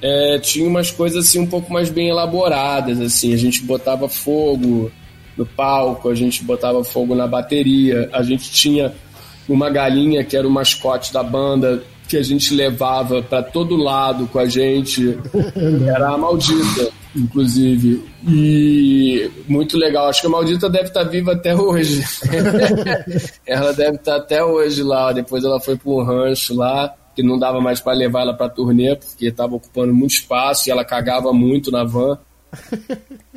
é, tinha umas coisas assim um pouco mais bem elaboradas. assim A gente botava fogo no palco, a gente botava fogo na bateria, a gente tinha uma galinha que era o mascote da banda que a gente levava para todo lado com a gente. Era a maldita, inclusive. E muito legal. Acho que a maldita deve estar tá viva até hoje. ela deve estar tá até hoje lá. Depois ela foi para um rancho lá, que não dava mais para levar ela para turnê, porque estava ocupando muito espaço e ela cagava muito na van.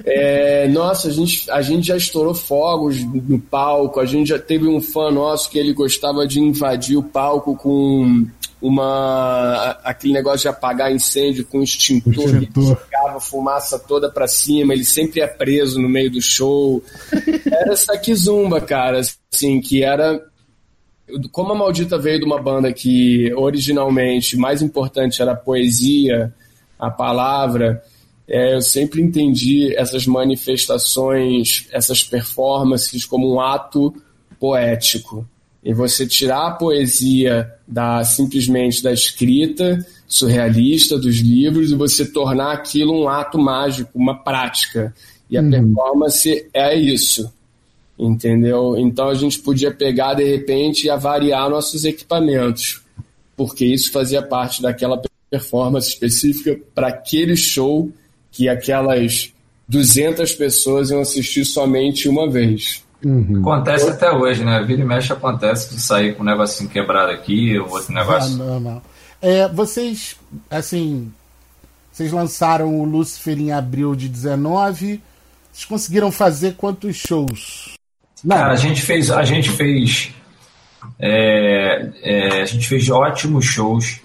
É, nossa, a gente, a gente já estourou fogos no palco. A gente já teve um fã nosso que ele gostava de invadir o palco com uma aquele negócio de apagar incêndio com extintor, extintor. jogava fumaça toda para cima, ele sempre é preso no meio do show. Era essa Kizumba, cara, assim, que era como a Maldita veio de uma banda que originalmente mais importante era a poesia, a palavra, é, eu sempre entendi essas manifestações, essas performances como um ato poético. E você tirar a poesia da simplesmente da escrita surrealista dos livros e você tornar aquilo um ato mágico, uma prática. E a uhum. performance é isso. Entendeu? Então a gente podia pegar de repente e avariar nossos equipamentos, porque isso fazia parte daquela performance específica para aquele show que aquelas 200 pessoas iam assistir somente uma vez. Uhum. Acontece até hoje, né? Vira e mexe acontece de sair com um negocinho quebrado aqui, ou outro negócio. Ah, não, não. É, vocês, assim, vocês lançaram o Lucifer em abril de 19. Vocês conseguiram fazer quantos shows? Não. Cara, a gente fez, a gente fez, é, é, a gente fez ótimos shows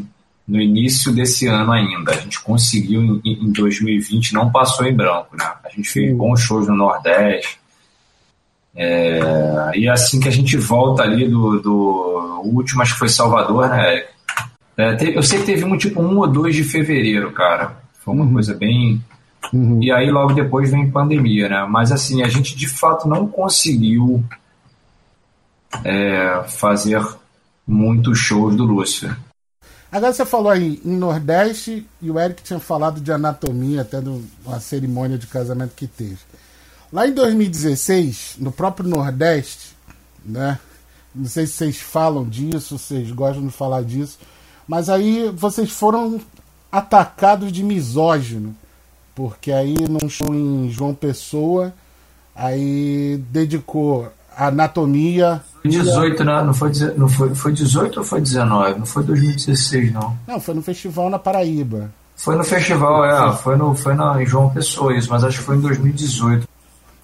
no início desse ano ainda. A gente conseguiu em, em 2020, não passou em branco, né? A gente fez bons shows no Nordeste é, e assim que a gente volta ali do, do último, acho que foi Salvador, né? É, teve, eu sei que teve um tipo 1 ou 2 de fevereiro, cara. Foi uma uhum. coisa bem. Uhum. E aí logo depois vem pandemia, né? Mas assim, a gente de fato não conseguiu é, fazer muitos shows do Lúcifer. Agora você falou aí em Nordeste e o Eric tinha falado de anatomia, até de uma cerimônia de casamento que teve. Lá em 2016, no próprio Nordeste, né? Não sei se vocês falam disso, vocês gostam de falar disso, mas aí vocês foram atacados de misógino, porque aí num show em João Pessoa, aí dedicou anatomia. 18, não, não, foi, não foi, foi 18 ou foi 19? Não foi 2016, não. Não, foi no festival na Paraíba. Foi no festival, é, foi, no, foi na, em João Pessoa isso, mas acho que foi em 2018.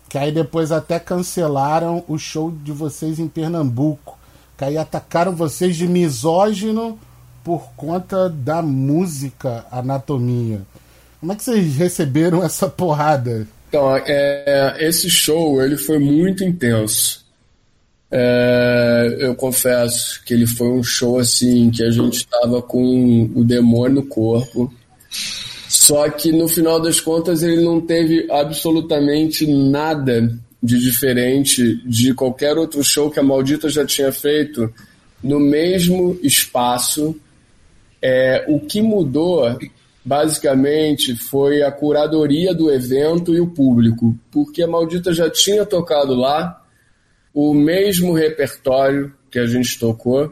Que aí depois até cancelaram o show de vocês em Pernambuco. Que aí atacaram vocês de misógino por conta da música Anatomia. Como é que vocês receberam essa porrada? Então, é, esse show ele foi muito intenso. É, eu confesso que ele foi um show assim que a gente estava com o demônio no corpo. Só que no final das contas ele não teve absolutamente nada de diferente de qualquer outro show que a Maldita já tinha feito no mesmo espaço. É, o que mudou basicamente foi a curadoria do evento e o público, porque a Maldita já tinha tocado lá o mesmo repertório que a gente tocou,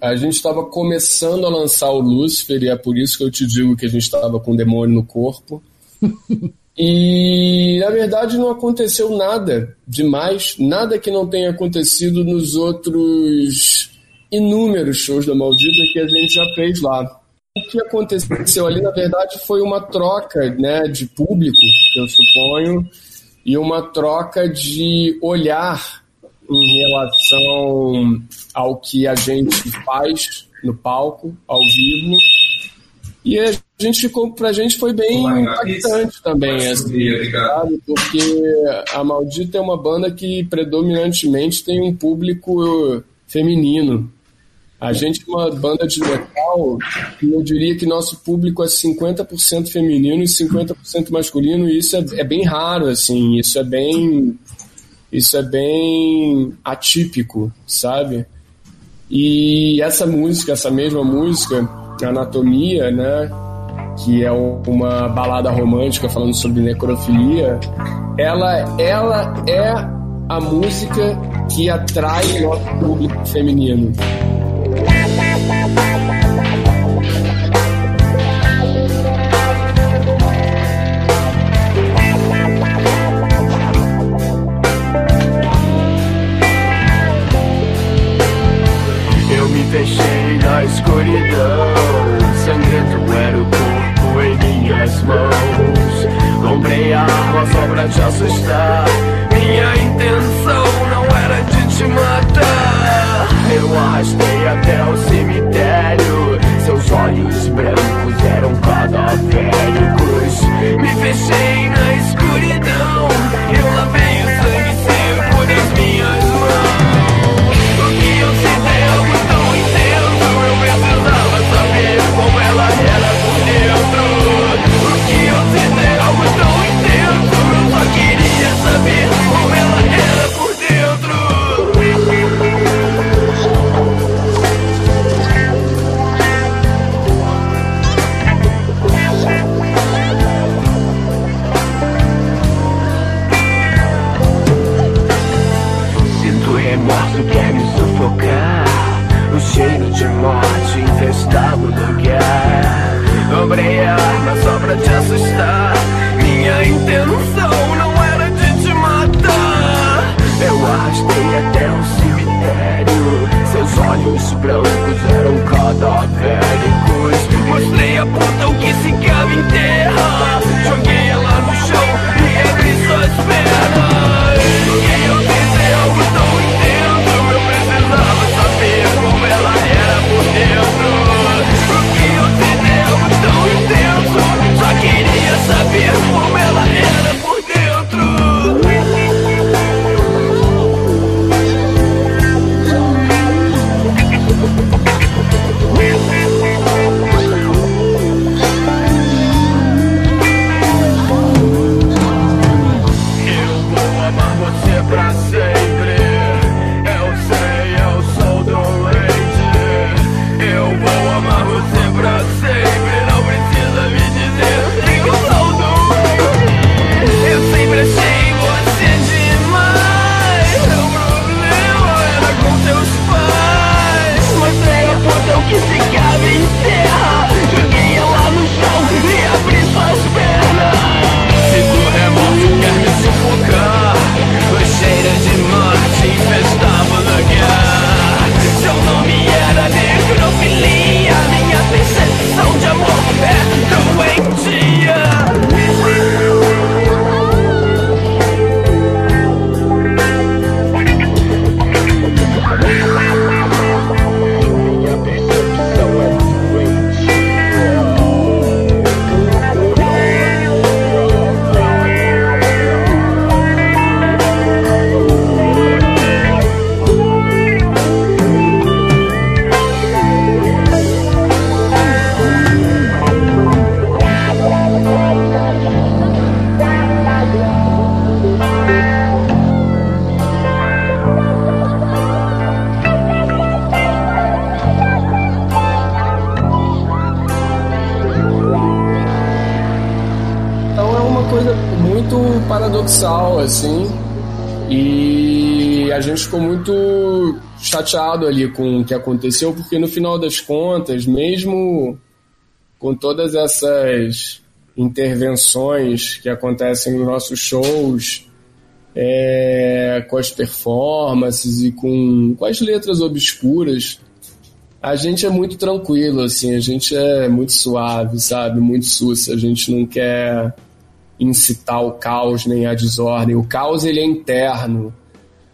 a gente estava começando a lançar o Lúcifer, e é por isso que eu te digo que a gente estava com o demônio no corpo. e na verdade não aconteceu nada demais, nada que não tenha acontecido nos outros inúmeros shows da Maldita que a gente já fez lá. O que aconteceu ali, na verdade, foi uma troca né, de público, eu suponho, e uma troca de olhar em relação ao que a gente faz no palco, ao vivo. E a gente ficou, pra gente foi bem impactante também, assim, sabe? Porque a Maldita é uma banda que predominantemente tem um público feminino. A gente é uma banda de metal que eu diria que nosso público é 50% feminino e 50% masculino, e isso é, é bem raro, assim, isso é bem isso é bem atípico, sabe? E essa música, essa mesma música, Anatomia, né? Que é uma balada romântica falando sobre necrofilia, ela, ela é a música que atrai o nosso público feminino. Escuridão. Sangrento era o corpo em minhas mãos. Comprei a arma só pra te assustar. Minha intenção não era de te matar. Eu arrastei até o cemitério. Seus olhos brancos eram cadavéricos. Me fechei na escuridão. Eu lavei pra te assustar. Minha intenção não era de te matar. Eu arrastei até o cemitério. Seus olhos brancos eram cadavéricos. Mostrei a ponta o que ficava em terra Joguei ela no chão e abri suas pernas. O que eu fiz é algo tão intenso. Eu precisava saber como ela era por dentro. O que eu fiz é algo tão intenso queria saber como ela era assim. E a gente ficou muito chateado ali com o que aconteceu, porque no final das contas, mesmo com todas essas intervenções que acontecem nos nossos shows, é, com as performances e com, com as letras obscuras, a gente é muito tranquilo, assim, a gente é muito suave, sabe? Muito sussa, a gente não quer incitar o caos nem a desordem. O caos ele é interno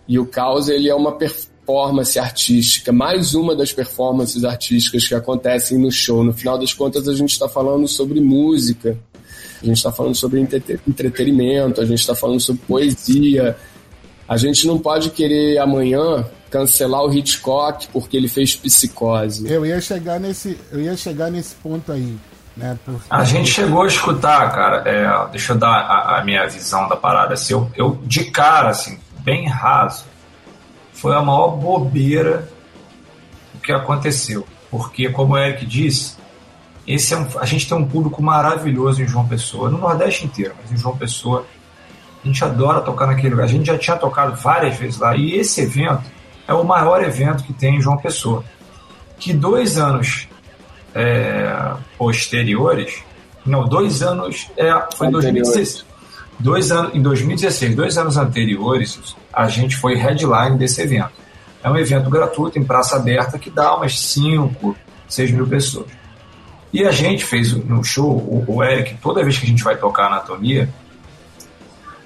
e o caos ele é uma performance artística, mais uma das performances artísticas que acontecem no show. No final das contas a gente está falando sobre música, a gente está falando sobre entrete- entretenimento, a gente está falando sobre poesia. A gente não pode querer amanhã cancelar o Hitchcock porque ele fez psicose. Eu ia chegar nesse, eu ia chegar nesse ponto aí, né? A gente chegou a escutar, cara, é, deixa eu dar a, a minha visão da parada. Assim, eu, eu, de cara, assim, bem raso, foi a maior bobeira que aconteceu. Porque, como o Eric disse, esse é um, a gente tem um público maravilhoso em João Pessoa, no Nordeste inteiro, mas em João Pessoa a gente adora tocar naquele lugar. A gente já tinha tocado várias vezes lá. E esse evento é o maior evento que tem em João Pessoa. Que dois anos é, posteriores, não, dois anos, é, foi em 2016. Dois anos, em 2016, dois anos anteriores, a gente foi headline desse evento. É um evento gratuito em praça aberta que dá umas 5, 6 mil pessoas. E a gente fez no show, o, o Eric, toda vez que a gente vai tocar anatomia,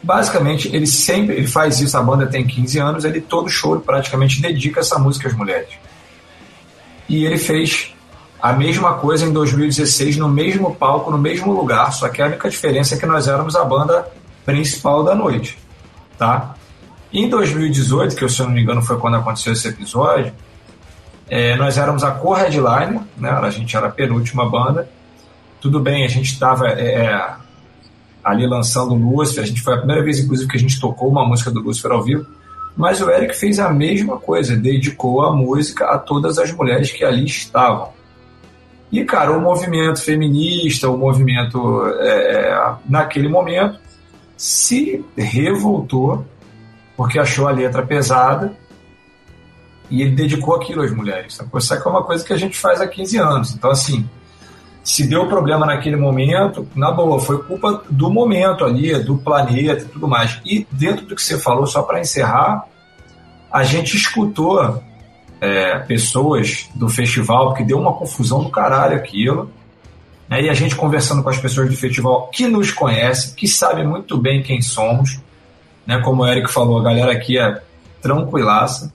basicamente ele sempre ele faz isso, a banda tem 15 anos, ele todo show praticamente dedica essa música às mulheres. E ele fez a mesma coisa em 2016 no mesmo palco, no mesmo lugar, só que a única diferença é que nós éramos a banda principal da noite, tá? Em 2018, que se eu não me engano foi quando aconteceu esse episódio, é, nós éramos a co-headliner, né? A gente era a penúltima banda. Tudo bem, a gente estava é, é, ali lançando Lúcifer, a gente foi a primeira vez, inclusive, que a gente tocou uma música do Lúcifer ao vivo, mas o Eric fez a mesma coisa, dedicou a música a todas as mulheres que ali estavam. E, cara, o movimento feminista, o movimento é, é, naquele momento, se revoltou porque achou a letra pesada e ele dedicou aquilo às mulheres. Isso é uma coisa que a gente faz há 15 anos. Então, assim, se deu problema naquele momento, na boa, foi culpa do momento ali, do planeta e tudo mais. E dentro do que você falou, só para encerrar, a gente escutou é, pessoas do festival, porque deu uma confusão do caralho aquilo. Né? E a gente conversando com as pessoas do festival que nos conhecem, que sabem muito bem quem somos, né? como o Eric falou, a galera aqui é tranquilaça,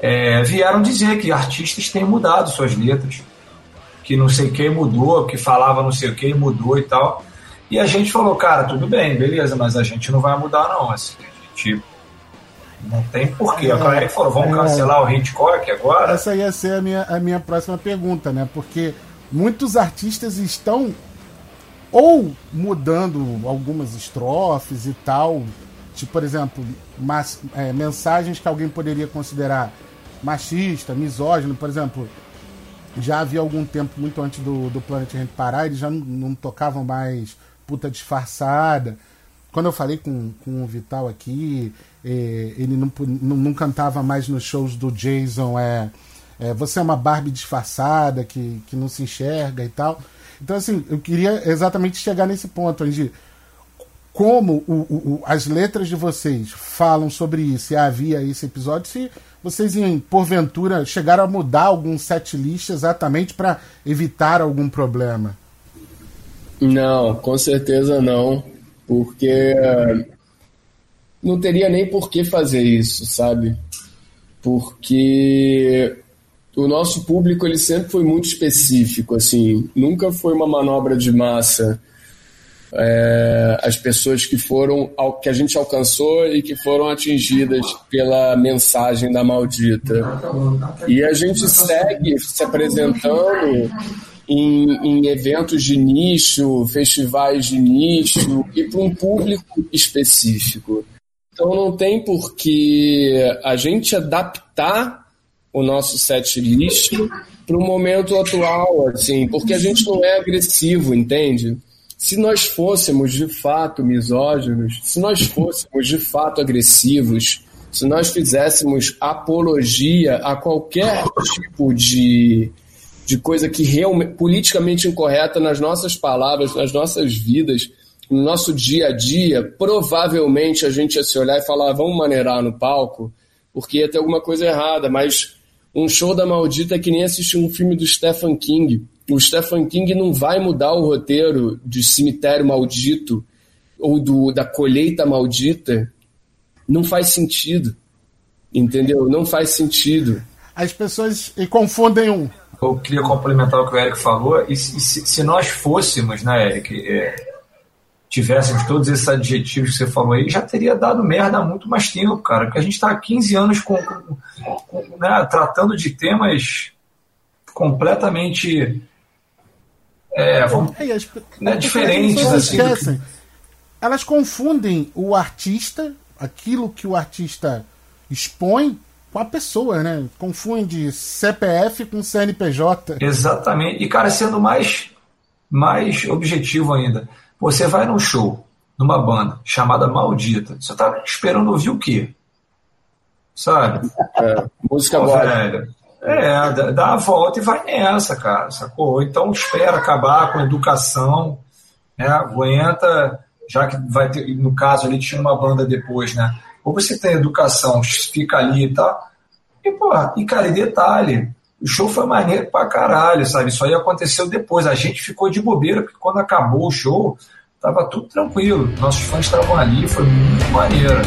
é, vieram dizer que artistas têm mudado suas letras, que não sei quem mudou, que falava não sei o que mudou e tal. E a gente falou, cara, tudo bem, beleza, mas a gente não vai mudar não, assim, a gente não tem porquê. É, a Eric falou, vamos é, cancelar o Hitchcock agora? Essa ia ser a minha, a minha próxima pergunta, né? Porque muitos artistas estão ou mudando algumas estrofes e tal, tipo, por exemplo, mas, é, mensagens que alguém poderia considerar machista, misógino, por exemplo, já havia algum tempo, muito antes do, do Planet Ramp parar, eles já não, não, tocavam mais puta disfarçada. Quando eu falei com, com o Vital aqui, é, ele não, não, não, cantava mais nos shows do Jason, é, é, você é uma Barbie disfarçada, que, que não se enxerga e tal. Então, assim, eu queria exatamente chegar nesse ponto, onde como o, o, as letras de vocês falam sobre isso e havia esse episódio, se vocês, em, porventura, chegaram a mudar algum set list exatamente para evitar algum problema? Não, com certeza não, porque não teria nem por que fazer isso, sabe? Porque o nosso público ele sempre foi muito específico, assim, nunca foi uma manobra de massa é, as pessoas que foram que a gente alcançou e que foram atingidas pela mensagem da maldita. E a gente segue se apresentando em, em eventos de nicho, festivais de nicho e para um público específico. Então não tem por que a gente adaptar o nosso set list para o momento atual, assim, porque a gente não é agressivo, entende? Se nós fôssemos de fato misóginos, se nós fôssemos de fato agressivos, se nós fizéssemos apologia a qualquer tipo de, de coisa que realmente politicamente incorreta nas nossas palavras, nas nossas vidas, no nosso dia a dia, provavelmente a gente ia se olhar e falar, vamos maneirar no palco, porque ia ter alguma coisa errada, mas um show da maldita é que nem assistir um filme do Stephen King o Stephen King não vai mudar o roteiro de Cemitério Maldito ou do, da Colheita Maldita. Não faz sentido. Entendeu? Não faz sentido. As pessoas confundem um. Eu queria complementar o que o Eric falou. E se, se nós fôssemos, né, Eric, é, tivéssemos todos esses adjetivos que você falou aí, já teria dado merda há muito mais tempo, cara. Porque a gente está há 15 anos com, com, com, né, tratando de temas completamente é, vamos, é, as, né, diferentes assim. Esquecem. Elas confundem o artista, aquilo que o artista expõe, com a pessoa, né? Confunde CPF com CNPJ. Exatamente. E, cara, sendo mais, mais objetivo ainda, você vai num show, numa banda chamada Maldita, você tá esperando ouvir o quê? Sabe? É, música boa. velho, é, dá, dá a volta e vai nessa, cara, sacou? Então espera acabar com a educação, né? Aguenta, já que vai ter, no caso ali tinha uma banda depois, né? Ou você tem educação, fica ali e tal. E, porra, e cara, e detalhe, o show foi maneiro pra caralho, sabe? Isso aí aconteceu depois. A gente ficou de bobeira, porque quando acabou o show, tava tudo tranquilo. Nossos fãs estavam ali, foi muito maneiro.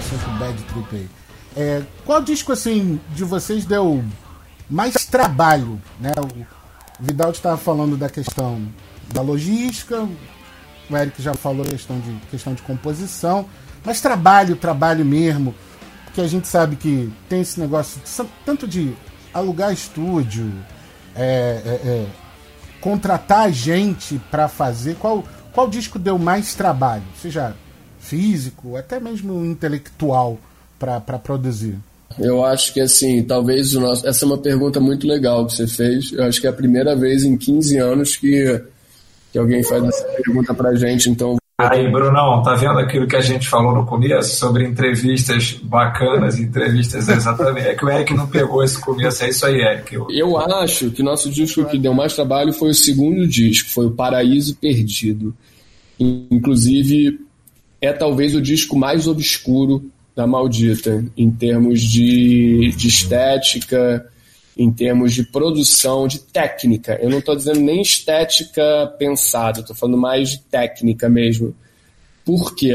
Assunto Bad Trip aí. É, qual disco assim de vocês deu mais trabalho? Né? O Vidal estava falando da questão da logística, o Eric já falou questão de questão de composição, mas trabalho, trabalho mesmo, porque a gente sabe que tem esse negócio de- tanto de alugar estúdio, é, é, é, contratar gente para fazer. Qual, qual disco deu mais trabalho? Seja físico, até mesmo intelectual para produzir. Eu acho que assim, talvez o nosso. Essa é uma pergunta muito legal que você fez. Eu acho que é a primeira vez em 15 anos que, que alguém faz essa pergunta pra gente, então. Aí, Brunão, tá vendo aquilo que a gente falou no começo sobre entrevistas bacanas, entrevistas exatamente. É que o Eric não pegou esse começo, é isso aí, Eric. Eu- Eu acho que nosso disco que deu mais trabalho foi o segundo disco, foi o Paraíso Perdido. Inclusive, é talvez o disco mais obscuro da Maldita, em termos de, de estética, em termos de produção, de técnica. Eu não estou dizendo nem estética pensada, estou falando mais de técnica mesmo. Por quê?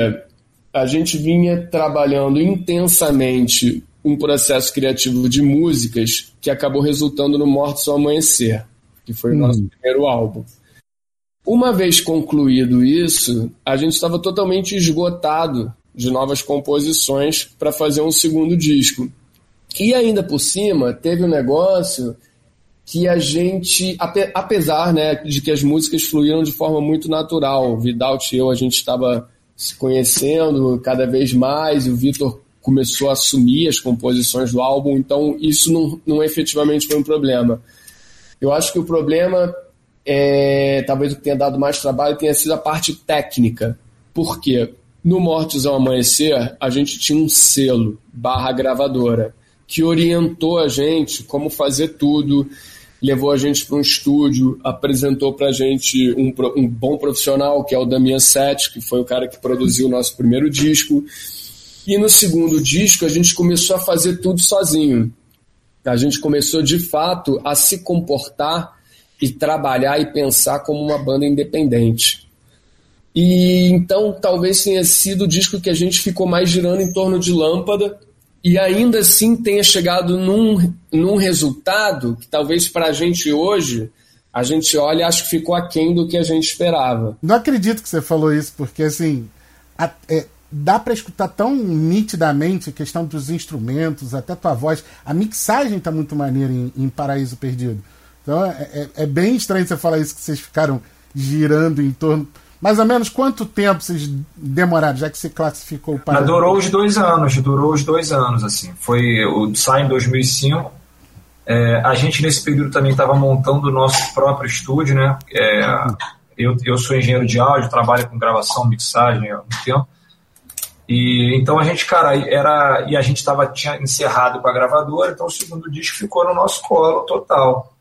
A gente vinha trabalhando intensamente um processo criativo de músicas que acabou resultando no Mortos ao Amanhecer, que foi o nosso primeiro álbum. Uma vez concluído isso, a gente estava totalmente esgotado de novas composições para fazer um segundo disco. E ainda por cima, teve um negócio que a gente, ape- apesar né, de que as músicas fluíram de forma muito natural, Vidal e eu, a gente estava se conhecendo cada vez mais, e o Vitor começou a assumir as composições do álbum, então isso não, não efetivamente foi um problema. Eu acho que o problema, é, talvez o que tenha dado mais trabalho, tenha sido a parte técnica. Por quê? No Mortos ao Amanhecer, a gente tinha um selo, barra gravadora, que orientou a gente como fazer tudo, levou a gente para um estúdio, apresentou para a gente um, um bom profissional, que é o Damian Sete, que foi o cara que produziu o nosso primeiro disco. E no segundo disco, a gente começou a fazer tudo sozinho. A gente começou de fato a se comportar e trabalhar e pensar como uma banda independente. E então talvez tenha sido o disco que a gente ficou mais girando em torno de lâmpada e ainda assim tenha chegado num, num resultado que talvez para a gente hoje a gente olha e acho que ficou aquém do que a gente esperava. Não acredito que você falou isso, porque assim. a- é, dá pra escutar tão nitidamente a questão dos instrumentos, até tua voz. A mixagem tá muito maneira em, em Paraíso Perdido. Então é, é- é bem estranho você falar isso, que vocês ficaram girando em torno. Mais ou menos quanto tempo vocês demoraram, já que você classificou o Mas Paraíso? durou os dois anos, durou os dois anos, assim. Foi o sai em 2005. É, a gente nesse período também estava montando o nosso próprio estúdio, né? É, eu, eu sou engenheiro de áudio, trabalho com gravação, mixagem há muito tempo. E então a gente, cara, era e a gente tava tinha encerrado com a gravadora, então o segundo disco ficou no nosso colo total.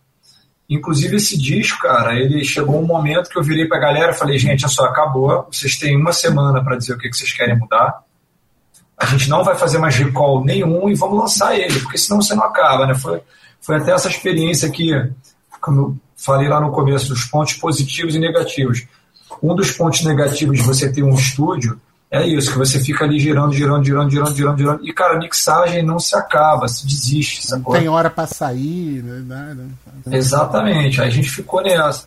Inclusive esse disco, cara, ele chegou um momento que eu virei pra galera e falei, gente, olha só, acabou, vocês têm uma semana para dizer o que, que vocês querem mudar. A gente não vai fazer mais recall nenhum e vamos lançar ele, porque senão você não acaba, né? Foi, foi até essa experiência que, como eu falei lá no começo, dos pontos positivos e negativos. Um dos pontos negativos de você ter um estúdio é isso, que você fica ali girando, girando, girando, girando, girando, girando. E, cara, a mixagem não se acaba, se desiste, Não tem hora pra sair, né? nada. Exatamente, aí a gente ficou nessa.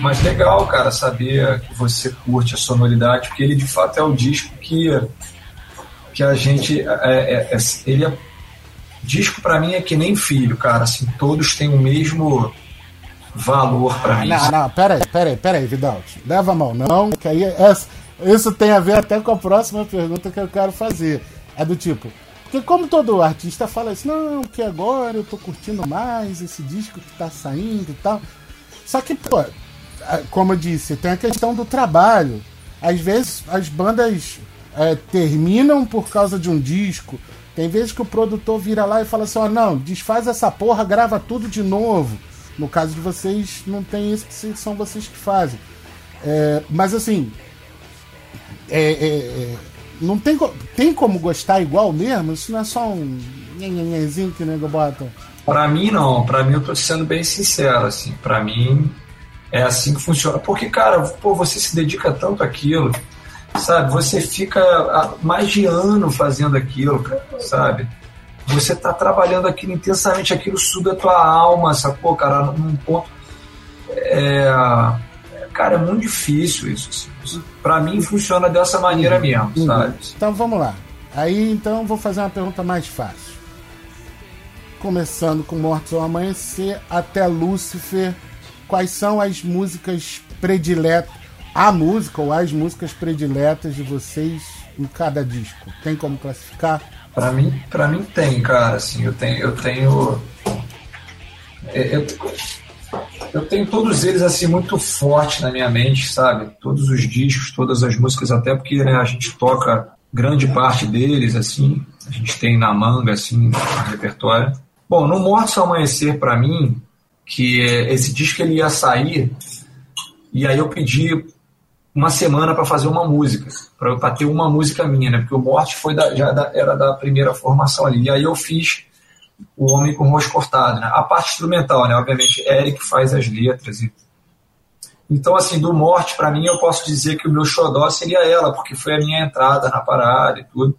Mas legal, cara, saber que você curte a sonoridade, porque ele de fato é o disco que, que a gente. É, é- é- ele é, disco pra mim é que nem filho, cara. Assim, todos têm o mesmo valor pra mim. Não, não, peraí, peraí, peraí, Vidal. Leva a mão, não, que aí essa- isso tem a ver até com a próxima pergunta que eu quero fazer. É do tipo, porque como todo artista fala isso, não, que agora eu tô curtindo mais esse disco que tá saindo e tal. Só que, pô, como eu disse, tem a questão do trabalho. Às vezes as bandas é, terminam por causa de um disco. Tem vezes que o produtor vira lá e fala assim: ó, não, desfaz essa porra, grava tudo de novo. No caso de vocês, não tem isso, que são vocês que fazem. É, mas assim, é, é, é, não tem, tem como gostar igual mesmo? Isso não é só um nhenhenhenzinho que o nego bota. Pra mim, não. Pra mim, eu tô sendo bem sincero, assim. Pra mim, é assim que funciona. Porque, cara, pô, você se dedica tanto àquilo, sabe? Você fica ah, mais de ano fazendo aquilo, sabe? você tá trabalhando aquilo intensamente, aquilo suga a tua alma, sacou, cara, num ponto. É, cara, é muito difícil isso. Assim. Para mim funciona dessa maneira mesmo, Uhum. sabe? Então vamos lá. Aí então vou fazer uma pergunta mais fácil. Começando com Mortos ao Amanhecer até Lúcifer, quais são as músicas prediletas, a música ou as músicas prediletas de vocês em cada disco? Tem como classificar? Para mim, para mim tem, cara, assim, eu tenho eu tenho é, eu, eu tenho todos eles assim muito forte na minha mente, sabe? Todos os discos, todas as músicas, até porque né, a gente toca grande parte deles assim, a gente tem na manga assim, no repertório. Bom, no Mortos ao Amanhecer para mim, que esse disco ele ia sair e aí eu pedi uma semana para fazer uma música, para ter uma música minha, né? Porque o Morte foi da, já da, era da primeira formação ali. E aí eu fiz o Homem com o Rosto Cortado, né? A parte instrumental, né? Obviamente, Eric faz as letras. E... Então, assim, do Morte, para mim, eu posso dizer que o meu xodó seria ela, porque foi a minha entrada na parada e tudo.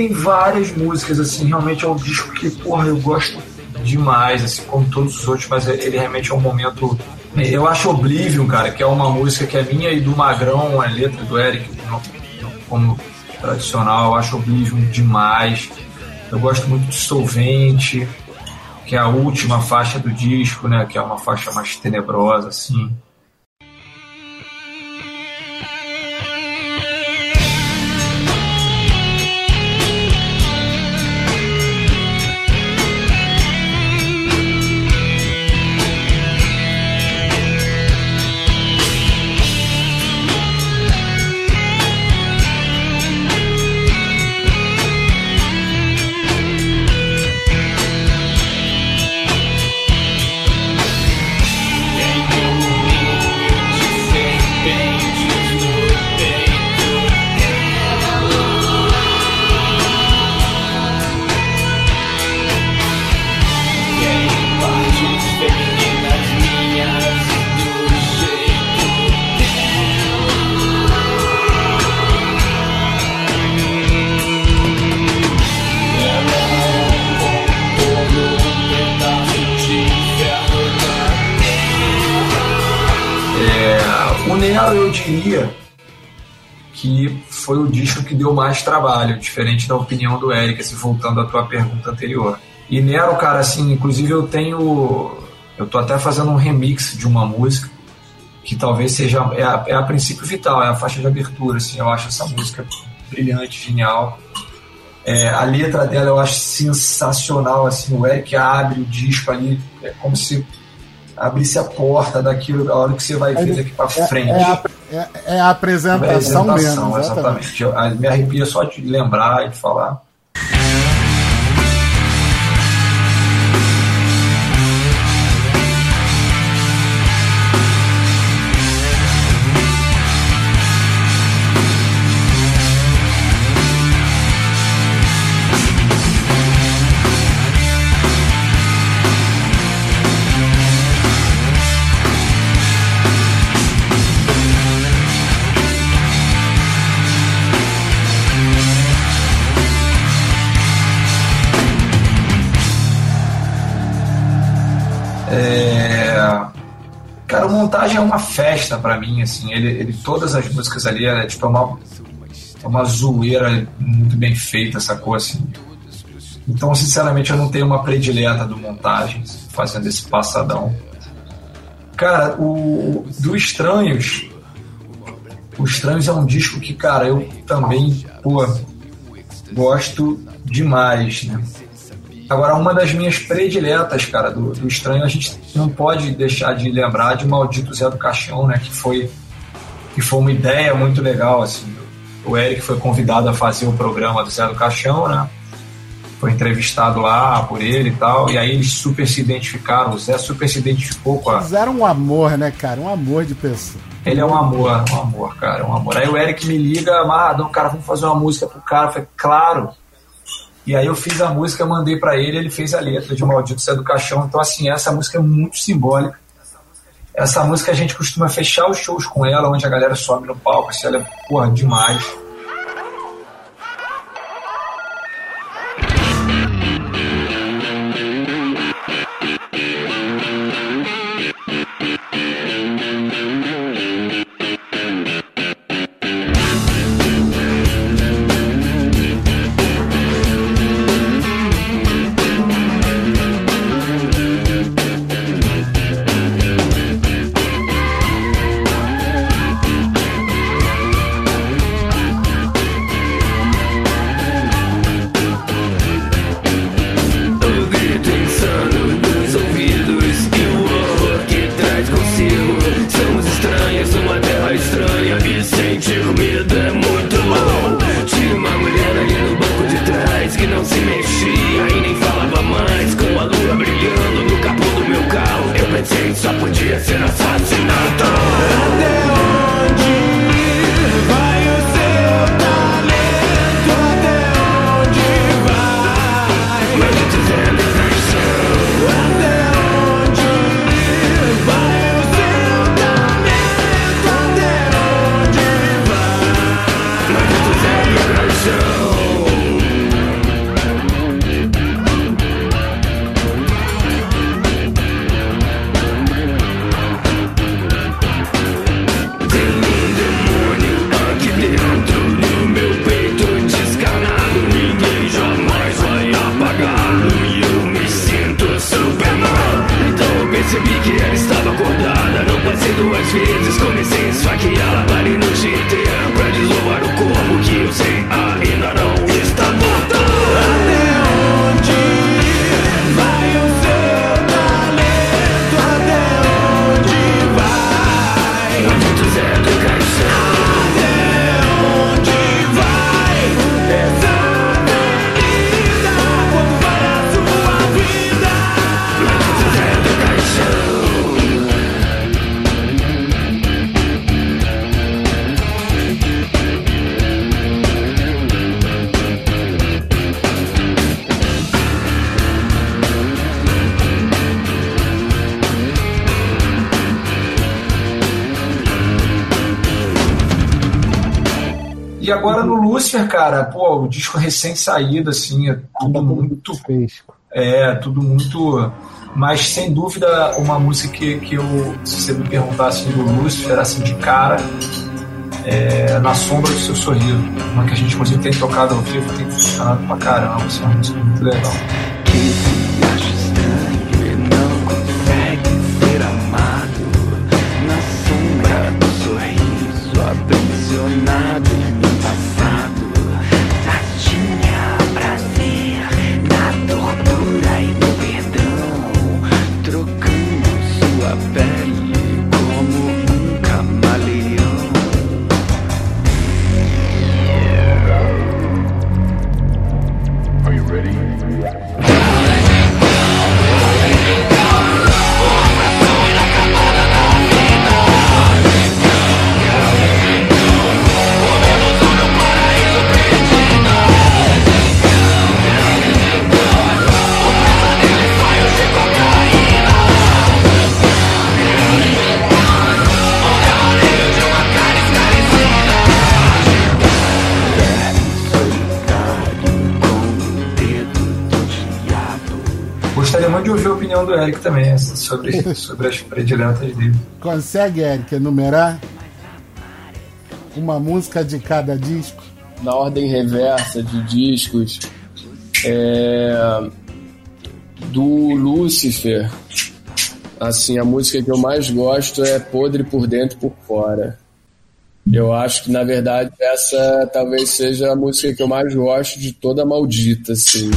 Tem várias músicas, assim, realmente é um disco que, porra, eu gosto demais, assim, como todos os outros, mas ele realmente é um momento. Eu acho Oblivion, cara, que é uma música que é minha e do Magrão, a letra do Eric, como tradicional, eu acho Oblivion demais. Eu gosto muito de Solvente, que é a última faixa do disco, né, que é uma faixa mais tenebrosa, assim. Deu mais trabalho, diferente da opinião do Eric, assim, voltando à tua pergunta anterior. E Nero, cara, assim, inclusive eu tenho. Eu tô até fazendo um remix de uma música que talvez seja. É a, é a princípio vital, é a faixa de abertura, assim, eu acho essa música brilhante, genial. É, a letra dela eu acho sensacional, assim, o Eric abre o disco ali, é como se abrisse a porta daquilo, a hora que você vai ver daqui pra frente. É, a, é, é a apresentação, mesmo. Exatamente. exatamente. Eu, me arrepia só de lembrar e de falar. Cara, o montagem é uma festa pra mim, assim. Ele, ele todas as músicas ali é tipo é uma, é uma zoeira muito bem feita, sacou assim. Então, sinceramente, eu não tenho uma predileta do montagem fazendo esse passadão. Cara, o do Estranhos, o Estranhos é um disco que, cara, eu também, pô, gosto demais, né? Agora, uma das minhas prediletas, cara, do, do Estranho, a gente não pode deixar de lembrar de Maldito Zé do Caixão, né? Que foi, que foi uma ideia muito legal, assim. O Eric foi convidado a fazer o programa do Zé do Caixão, né? Foi entrevistado lá por ele e tal, e aí eles super se identificaram, o Zé super se identificou com a, Fizeram um amor, né, cara? Um amor de pessoa. ele é um amor, um amor, cara, um amor. Aí o Eric me liga, ah, não, cara, vamos fazer uma música pro cara. Eu falei, claro. E aí eu fiz a música, mandei pra ele, ele fez a letra de Maldito Cé do Caixão. Então, assim, essa música é muito simbólica. Essa música a gente costuma fechar os shows com ela, onde a galera sobe no palco, assim, ela é, porra, demais. Lucifer, cara, pô, o disco recém-saído, assim, é tudo muito. Fresco. É, tudo muito. Mas sem dúvida, uma música que, que eu, se você me perguntasse do Lucifer, assim, de cara, é Na Sombra do Seu Sorriso. Uma que a gente, inclusive, tem tocado ao vivo, tem funcionado pra caramba, assim, é uma música muito legal. Gostaria muito de ouvir a opinião do Eric também sobre, sobre as prediletas dele. Consegue, Eric, enumerar uma música de cada disco? Na ordem reversa de discos, é, do Lucifer, assim, a música que eu mais gosto é Podre por Dentro e por Fora. Eu acho que, na verdade, essa talvez seja a música que eu mais gosto de toda a maldita, assim.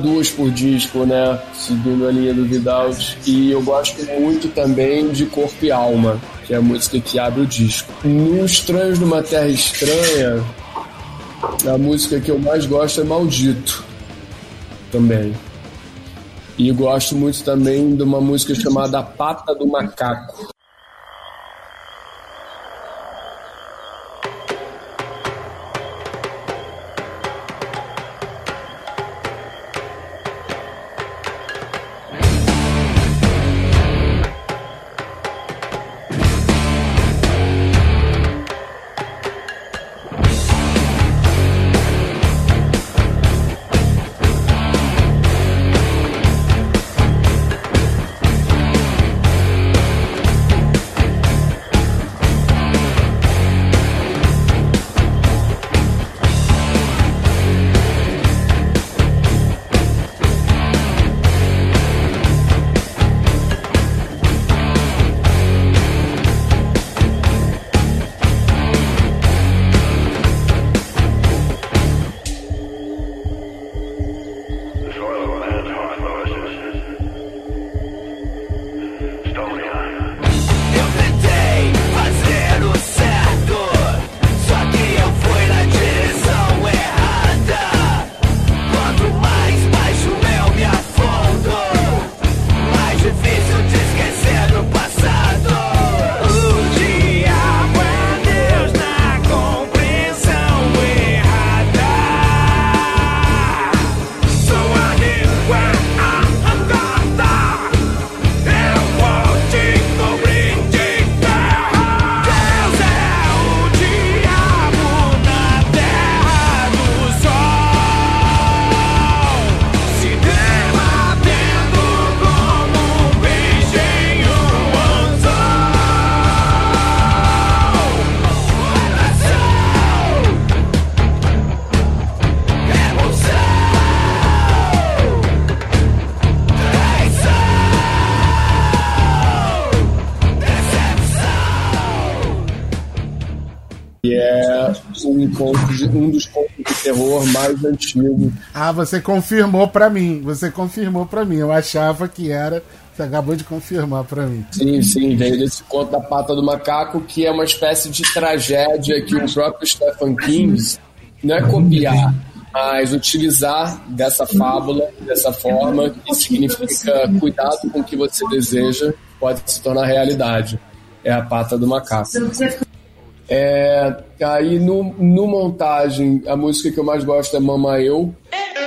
Duas por disco, né? Seguindo a linha do Vidal. E eu gosto muito também de Corpo e Alma, que é a música que abre o disco. No Estranhos numa Terra Estranha, a música que eu mais gosto é Maldito. Também. E gosto muito também de uma música chamada Pata do Macaco. Ah, você confirmou pra mim. Você confirmou pra mim. Eu achava que era. Você acabou de confirmar pra mim. Sim, sim, veio desse conto da pata do macaco, que é uma espécie de tragédia que o próprio Stephen King não é copiar, mas utilizar dessa fábula, dessa forma, que significa cuidado com o que você deseja, pode se tornar realidade. É a pata do macaco. É, aí no, no montagem, a música que eu mais gosto é Mama Eu. Você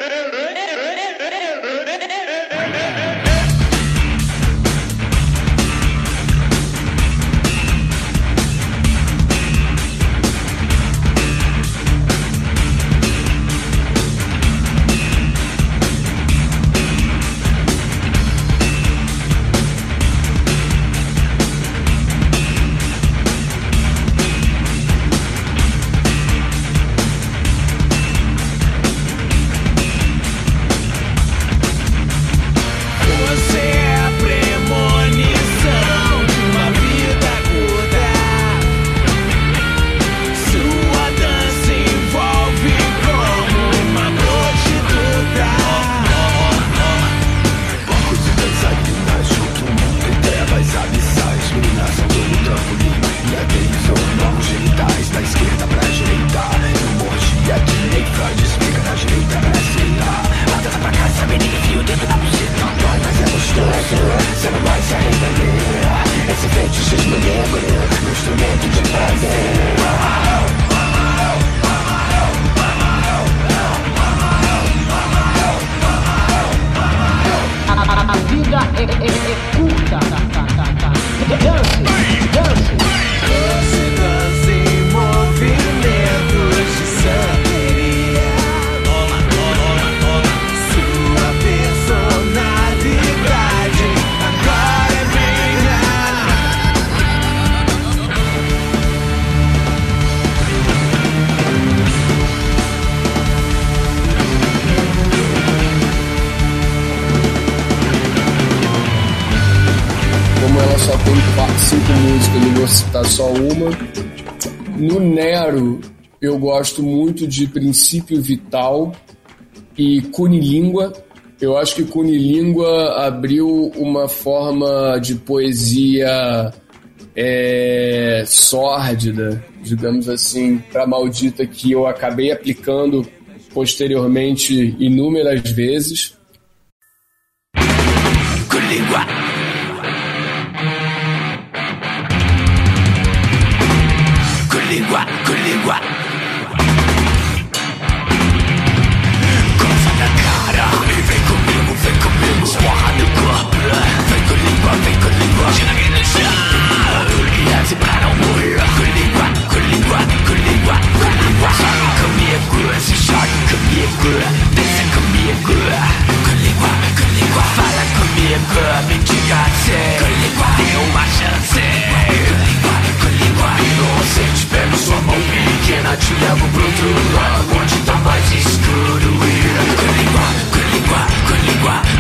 de Princípio Vital e Cunilíngua. Eu acho que Cunilíngua abriu uma forma de poesia é, sórdida, digamos assim, para maldita que eu acabei aplicando posteriormente inúmeras vezes. Colíngua comigo Desce comigo Colíngua, colíngua Fala comigo, me diga sim Colíngua, dê uma chance Colíngua, colíngua Inocente, pego sua mão pequena Te levo pro outro lado Onde tá mais escuro Colíngua, colíngua, colíngua, colíngua,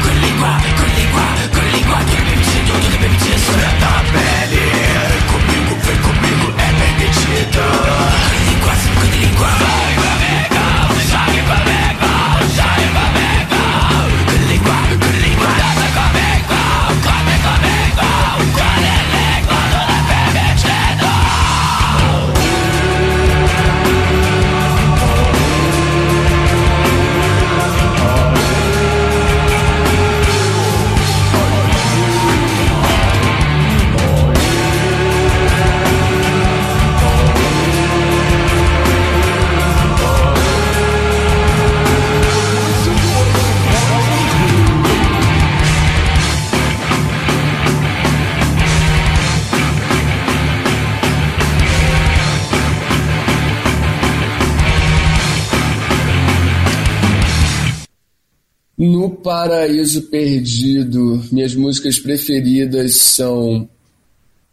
Paraíso Perdido, minhas músicas preferidas são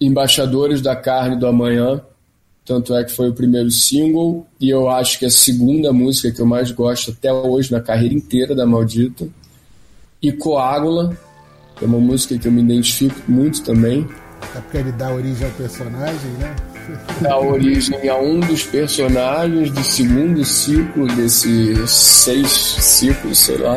Embaixadores da Carne do Amanhã, tanto é que foi o primeiro single, e eu acho que é a segunda música que eu mais gosto até hoje na carreira inteira da Maldita. E Coágula, que é uma música que eu me identifico muito também. É porque ele dá origem ao personagem, né? dá origem a um dos personagens do segundo ciclo desses seis ciclos, sei lá.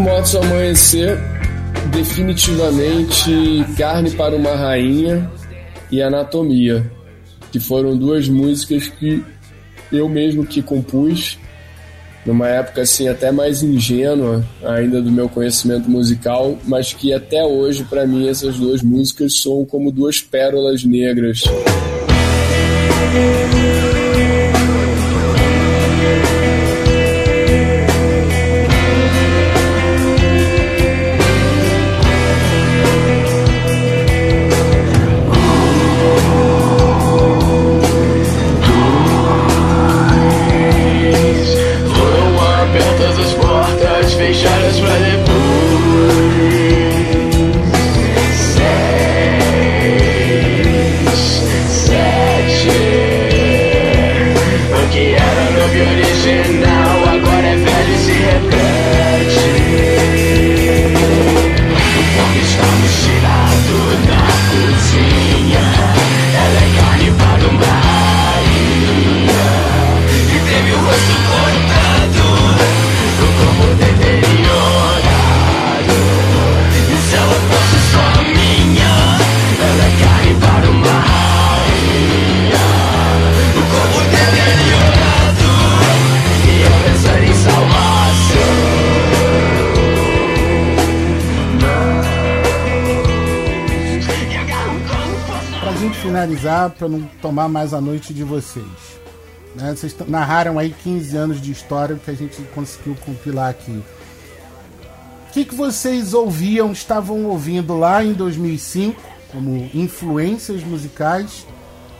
Motos Amanhecer, definitivamente Carne para uma Rainha e Anatomia, que foram duas músicas que eu mesmo que compus, numa época assim até mais ingênua ainda do meu conhecimento musical, mas que até hoje para mim essas duas músicas soam como duas pérolas negras. Finalizar, pra não tomar mais a noite de vocês. né? Vocês narraram aí 15 anos de história que a gente conseguiu compilar aqui. O que, que vocês ouviam, estavam ouvindo lá em 2005, como influências musicais,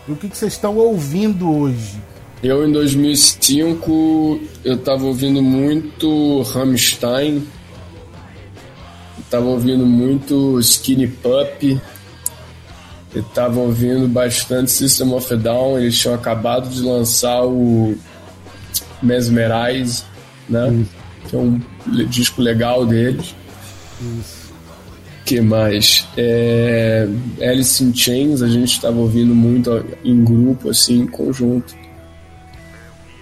e o que, que vocês estão ouvindo hoje? Eu em 2005 eu tava ouvindo muito Rammstein, eu tava ouvindo muito Skinny Puppy, eu tava ouvindo bastante System of a Down, eles tinham acabado de lançar o Mesmerize, né? Que é um disco legal deles. que mais? É, Alice in Chains, a gente estava ouvindo muito em grupo, assim, em conjunto.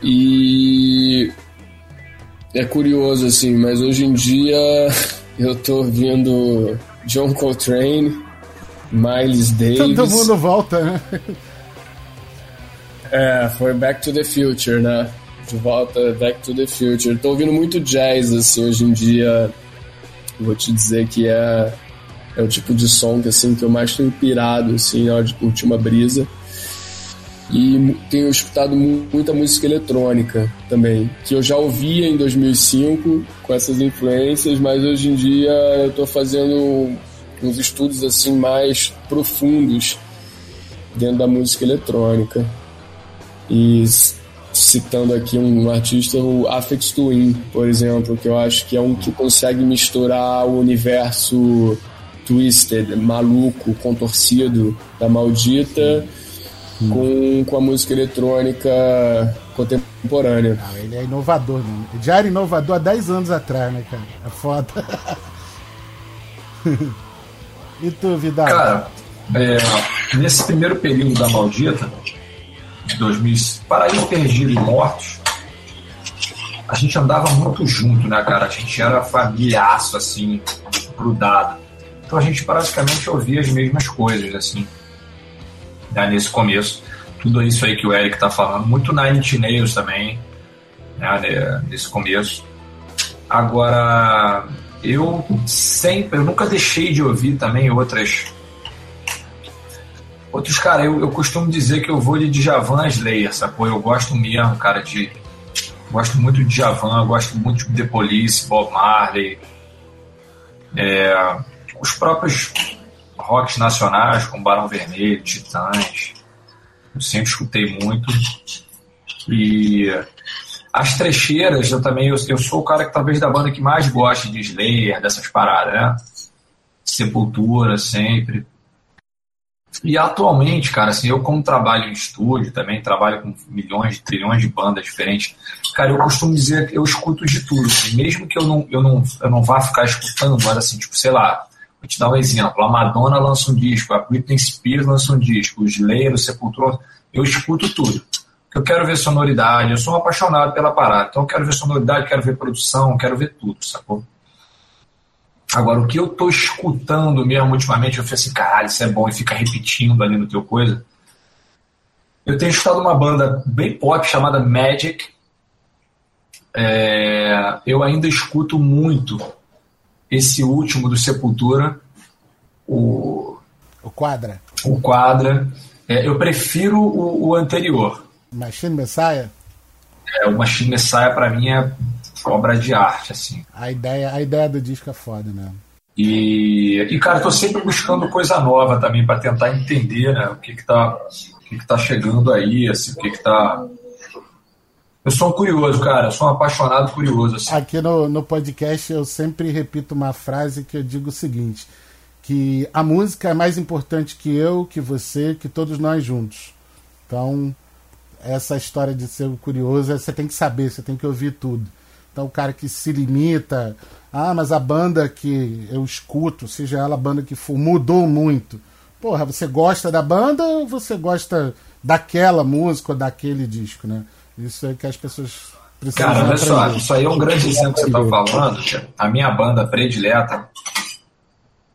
E é curioso, assim, mas hoje em dia eu tô ouvindo John Coltrane, Miles Davis. Todo mundo volta, né? É, foi Back to the Future, né? De volta, Back to the Future. Tô ouvindo muito jazz, assim, hoje em dia. Vou te dizer que é, é o tipo de som que, assim, que eu mais tô inspirado, assim, na hora de curtir uma brisa. E tenho escutado mu- muita música eletrônica também, que eu já ouvia em 2005 com essas influências, mas hoje em dia eu tô fazendo uns estudos, assim, mais profundos dentro da música eletrônica. E citando aqui um artista, o Afex Twin, por exemplo, que eu acho que é um que consegue misturar o universo twisted, maluco, contorcido da maldita com, com a música eletrônica contemporânea. Ah, ele é inovador, né? Ele já era inovador há 10 anos atrás, né, cara? É foda. e tu, Vidal? Cara, é, nesse primeiro período da maldita, de 2000, Paraíso Perdido e Mortos, a gente andava muito junto, né, cara? A gente era familhaço, assim, grudado. Então a gente praticamente ouvia as mesmas coisas, assim, né, nesse começo. Tudo isso aí que o Eric tá falando. Muito Inch Nails também, né, nesse começo. Agora, eu sempre, eu nunca deixei de ouvir também outras. Outros, cara, eu, eu costumo dizer que eu vou de Djavan a Slayer, sacou? Eu gosto mesmo, cara, de. Gosto muito de Djavan, gosto muito de The Police, Bob Marley. É, os próprios rocks nacionais, como Barão Vermelho, Titãs. Eu sempre escutei muito. E as trecheiras, eu também, eu, eu sou o cara que talvez da banda que mais gosta de Slayer, dessas paradas, né? Sepultura, sempre. E atualmente, cara, assim, eu como trabalho em estúdio, também trabalho com milhões, trilhões de bandas diferentes, cara, eu costumo dizer que eu escuto de tudo, assim, mesmo que eu não, eu, não, eu não vá ficar escutando, mas assim, tipo, sei lá, vou te dar um exemplo, a Madonna lança um disco, a Britney Spears lança um disco, o Slayer, o Sepultura, eu escuto tudo eu quero ver sonoridade, eu sou um apaixonado pela parada, então eu quero ver sonoridade, quero ver produção, quero ver tudo, sacou? Agora, o que eu tô escutando mesmo ultimamente, eu falei assim, caralho, isso é bom, e fica repetindo ali no teu coisa. Eu tenho escutado uma banda bem pop chamada Magic. É, eu ainda escuto muito esse último do Sepultura, o, O quadra. o Quadra. É, eu prefiro o, o anterior. Machine Messiah. É, o Machine Messiah pra mim é obra de arte, assim. A ideia, a ideia do disco é foda, né? E, e cara, eu tô sempre buscando coisa nova também para tentar entender, né, o que que tá, o que que tá chegando aí, assim, o que que tá... Eu sou um curioso, cara, eu sou um apaixonado curioso, assim. Aqui no, no podcast eu sempre repito uma frase que eu digo o seguinte: que a música é mais importante que eu, que você, que todos nós juntos. Então, essa história de ser curioso, você tem que saber, você tem que ouvir tudo. Então, o cara que se limita, ah, mas a banda que eu escuto, seja ela a banda que for, mudou muito. Porra, você gosta da banda ou você gosta daquela música ou daquele disco, né? Isso é que as pessoas precisam Cara, olha só, isso aí é um grande exemplo que você tá falando. A minha banda predileta,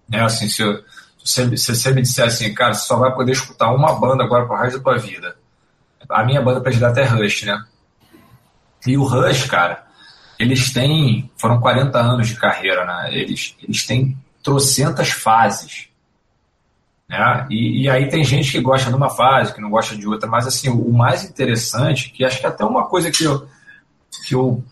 né, assim, se, eu- se você, se você me disser assim, cara, você só vai poder escutar uma banda agora pro resto da tua vida. A minha banda predileta é Rush, né? E o Rush, cara, eles têm, foram 40 anos de carreira, né? Eles, eles têm trocentas fases. Né? E, e aí tem gente que gosta de uma fase, que não gosta de outra, mas assim, o, o mais interessante, que acho que é até uma coisa que eu, que eu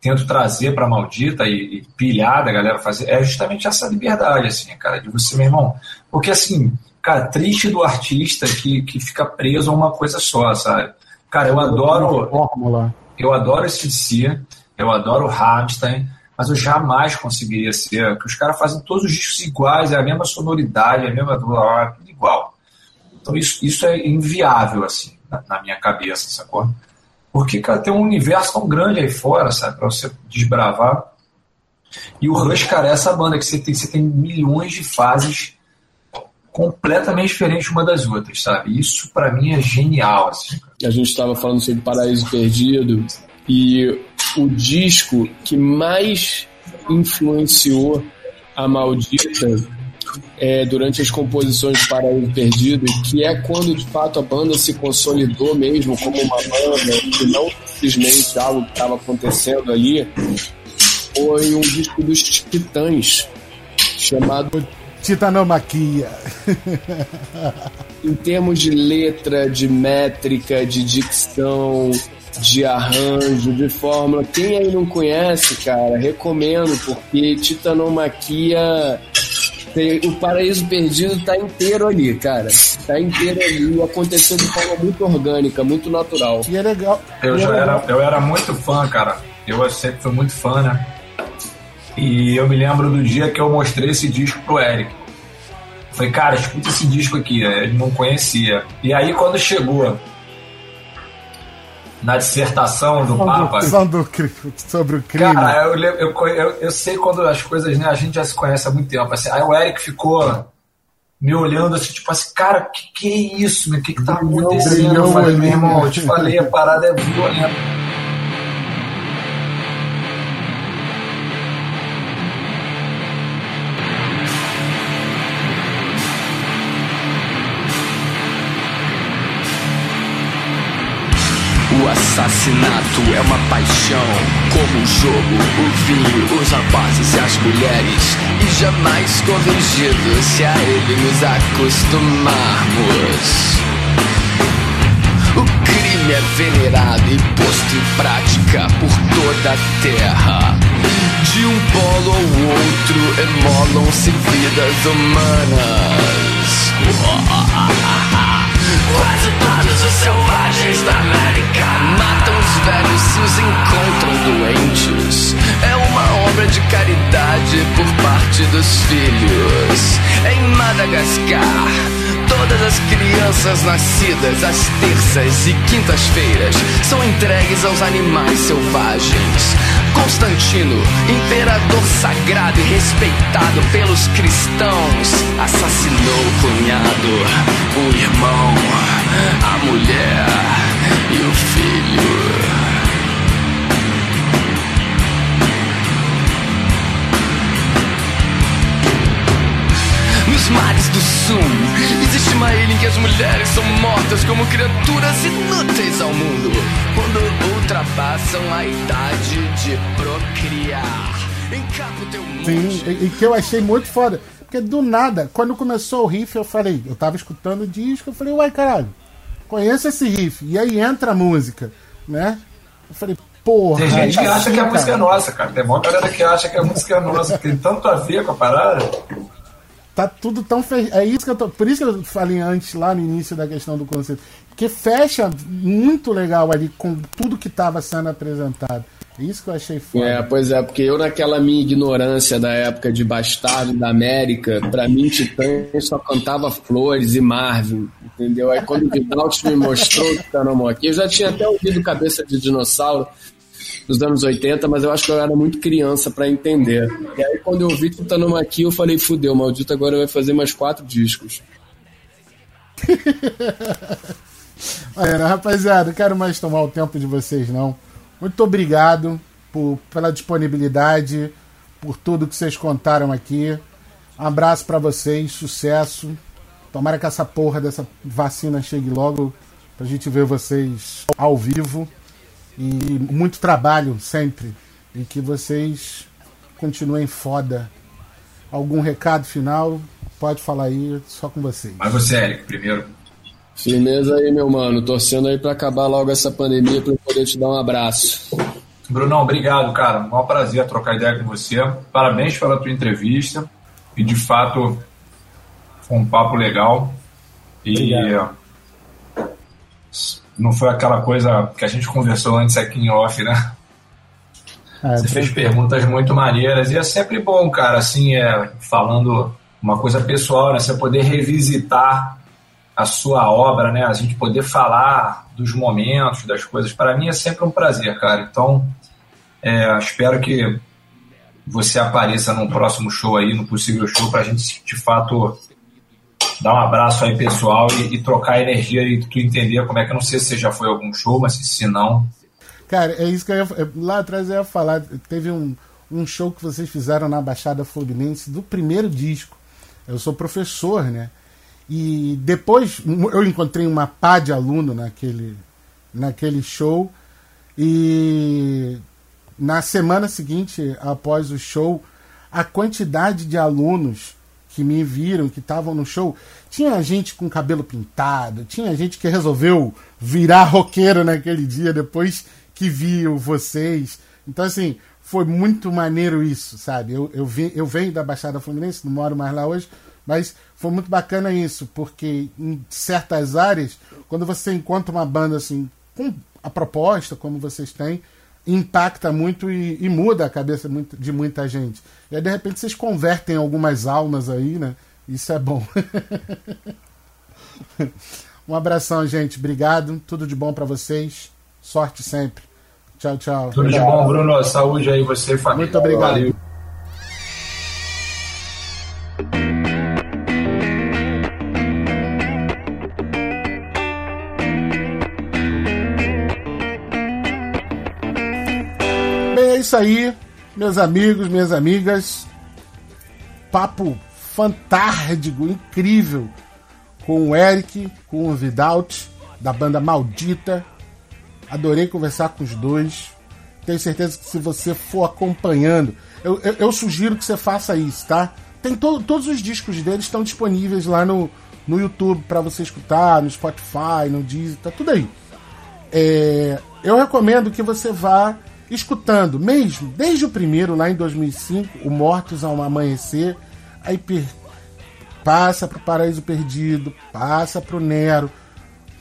tento trazer para maldita e, e pilhar da galera fazer é justamente essa liberdade, assim, cara, de você, meu irmão. Porque assim, cara, triste do artista que, que fica preso a uma coisa só, sabe? Cara, eu adoro, Fórmula. eu adoro esse DC, eu adoro o Rammstein, mas eu jamais conseguiria ser, porque os caras fazem todos os discos iguais, é a mesma sonoridade, é a mesma tudo igual. Então isso, isso é inviável, assim, na, na minha cabeça, sacou? Porque, cara, tem um universo tão grande aí fora, sabe, pra você desbravar. E o Rush, cara, é essa banda que você tem, você tem milhões de fases completamente diferentes uma das outras, sabe? Isso pra mim é genial, assim. a gente estava falando sobre Paraíso Perdido e o disco que mais influenciou a Maldita é, durante as composições de Paraíso Perdido, que é quando de fato a banda se consolidou mesmo como uma banda e não simplesmente algo que estava acontecendo ali, foi um disco dos Titãs chamado Titanomaquia. em termos de letra, de métrica, de dicção, de arranjo, de fórmula. Quem aí não conhece, cara, recomendo, porque Titanomaquia. tem- O Paraíso Perdido tá inteiro ali, cara. Tá inteiro ali. Aconteceu de forma muito orgânica, muito natural. E é legal. Eu e é já era, eu era muito fã, cara. Eu sempre fui muito fã, né? E eu me lembro do dia que eu mostrei esse disco pro Eric. Falei, cara, escuta esse disco aqui. Ele não conhecia. E aí, quando chegou na dissertação do Papa, cri- sobre o crime. Cara, eu, eu, eu, eu sei quando as coisas, né? A gente já se conhece há muito tempo. Assim, aí o Eric ficou me olhando assim, tipo assim, cara, que que é isso? O que que tá acontecendo? eu falei, meu irmão, eu te falei, a parada é violenta. Assassinato é uma paixão, como o jogo, o vinho, os rapazes e as mulheres. E jamais corrigido se a ele nos acostumarmos. O crime é venerado e posto em prática por toda a terra. De um polo ao outro emolam-se vidas humanas. Quase todos os selvagens da América matam os velhos se os encontram doentes. É uma obra de caridade por parte dos filhos. Em Madagascar, todas as crianças nascidas às terças e quintas-feiras são entregues aos animais selvagens. Constantino, imperador sagrado e respeitado pelos cristãos, assassinou o cunhado, o irmão, a mulher e o filho. Mares do sul, existe uma ilha em que as mulheres são mortas como criaturas inúteis ao mundo quando ultrapassam a idade de procriar. Encapa o teu Sim, monte. e, e que eu achei muito foda. Porque do nada, quando começou o riff, eu falei, eu tava escutando o disco, eu falei, uai caralho, conheço esse riff. E aí entra a música, né? Eu falei, porra. Tem gente que acha que a música é nossa, cara. Tem uma galera que acha que a música é nossa, que tem tanto a ver com a parada. Tá tudo tão fe... É isso que eu tô. Por isso que eu falei antes, lá no início da questão do conceito. Porque fecha muito legal ali com tudo que tava sendo apresentado. É Isso que eu achei foda. É, pois é, porque eu naquela minha ignorância da época de Bastardo da América, pra mim Titãs só cantava Flores e Marvin, entendeu? Aí quando o Vidalt me mostrou o Titanomó aqui, eu já tinha até ouvido Cabeça de Dinossauro dos anos 80, mas eu acho que eu era muito criança pra entender. E aí quando eu vi Titanomó aqui, eu falei, fudeu, maldito agora vai fazer mais quatro discos. Olha, rapaziada, não quero mais tomar o tempo de vocês, não. Muito obrigado por, pela disponibilidade, por tudo que vocês contaram aqui. Um abraço pra vocês, sucesso. Tomara que essa porra dessa vacina chegue logo pra gente ver vocês ao vivo. E muito trabalho sempre. E que vocês continuem foda. Algum recado final? Pode falar aí, só com vocês. Mas você, Eric, primeiro. Firmeza aí, meu mano. Torcendo aí pra acabar logo essa pandemia pra eu poder te dar um abraço. Brunão, obrigado, cara. Um maior prazer trocar ideia com você. Parabéns pela tua entrevista. E de fato, foi um papo legal. E não foi aquela coisa que a gente conversou antes aqui em off, né? É, Você fez perguntas muito maneiras e é sempre bom, cara, assim, é, falando uma coisa pessoal, né? Você poder revisitar a sua obra, né? A gente poder falar dos momentos, das coisas. Para mim é sempre um prazer, cara. Então, é, espero que você apareça num próximo show aí, no possível show, pra gente de fato dar um abraço aí pessoal e, e trocar energia e tu entender como é que eu não sei se você já foi a algum show, mas se, não, Cara, é isso que eu ia, lá atrás eu ia falar. Teve um, um show que vocês fizeram na Baixada Fluminense do primeiro disco. Eu sou professor, né? E depois eu encontrei uma pá de aluno naquele, naquele show. E na semana seguinte, após o show, a quantidade de alunos que me viram, que estavam no show, tinha gente com cabelo pintado, tinha gente que resolveu virar roqueiro naquele dia depois que viu vocês. Então, assim, foi muito maneiro isso, sabe? Eu, eu, vi, eu venho da Baixada Fluminense, não moro mais lá hoje, mas foi muito bacana isso, porque em certas áreas, quando você encontra uma banda assim, com a proposta como vocês têm, impacta muito e, e muda a cabeça de muita gente. E aí, de repente, vocês convertem algumas almas aí, né? Isso é bom. um abração, gente. Obrigado. Tudo de bom pra vocês. Sorte sempre. Tchau, tchau. tudo de bom, Bruno. Saúde aí, você e família. Muito obrigado. Valeu. Bem, é isso aí, meus amigos, minhas amigas. Papo fantástico, incrível, com o Eric, com o Vidalt, da banda Maldita. Adorei conversar com os dois. Tenho certeza que se você for acompanhando, eu, eu, eu sugiro que você faça isso, tá? Tem to, todos os discos deles estão disponíveis lá no, no YouTube para você escutar, no Spotify, no Deezer, tá tudo aí. É, eu recomendo que você vá escutando, mesmo desde o primeiro, lá em 2005, o Mortos ao Amanhecer, aí per, passa pro Paraíso Perdido, passa pro Nero,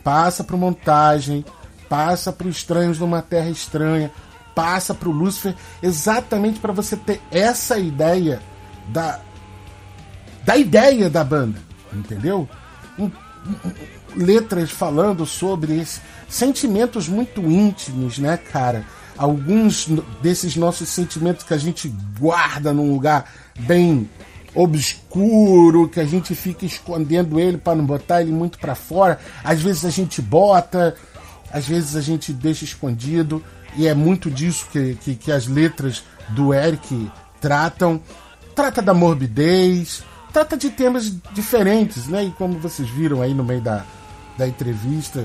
passa pro Montagem, passa pro Estranhos numa Terra Estranha, passa pro Lúcifer, exatamente para você ter essa ideia da da ideia da banda, entendeu? Letras falando sobre esse, sentimentos muito íntimos, né, cara? Alguns desses nossos sentimentos que a gente guarda num lugar bem obscuro, que a gente fica escondendo ele para não botar ele muito para fora. Às vezes a gente bota, às vezes a gente deixa escondido, e é muito disso que, que, que as letras do Eric tratam. Trata da morbidez, trata de temas diferentes, né? E como vocês viram aí no meio da, da entrevista,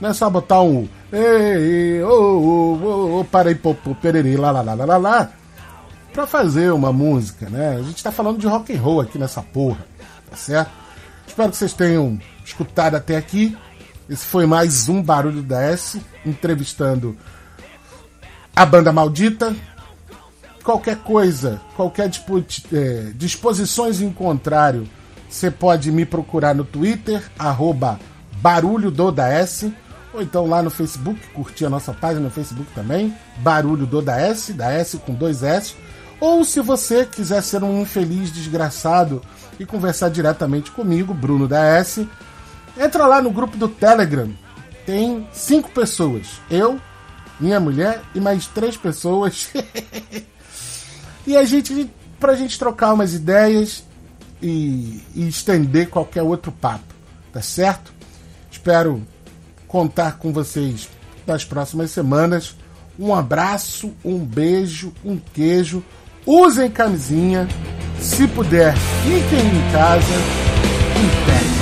não é só botar um ei, ô, ô, ô, pererê, lá, lá, lá, lá, lá, lá, pra fazer uma música, né? A gente tá falando de rock and roll aqui nessa porra, tá certo? Espero que vocês tenham escutado até aqui. Esse foi mais um Barulho da S, entrevistando a banda maldita. Qualquer coisa, qualquer dispo, é, disposições em contrário, você pode me procurar no Twitter, arroba Barulho do da S, ou então lá no Facebook, curtir a nossa página no Facebook também, Barulho do da S, da S com dois S. Ou se você quiser ser um infeliz desgraçado e conversar diretamente comigo, Bruno da S, entra lá no grupo do Telegram. Tem cinco pessoas. Eu, minha mulher e mais três pessoas. e a gente, pra gente trocar umas ideias e, e estender qualquer outro papo, tá certo? Espero contar com vocês nas próximas semanas. Um abraço, um beijo, um queijo. Usem camisinha. Se puder, fiquem em casa. Em.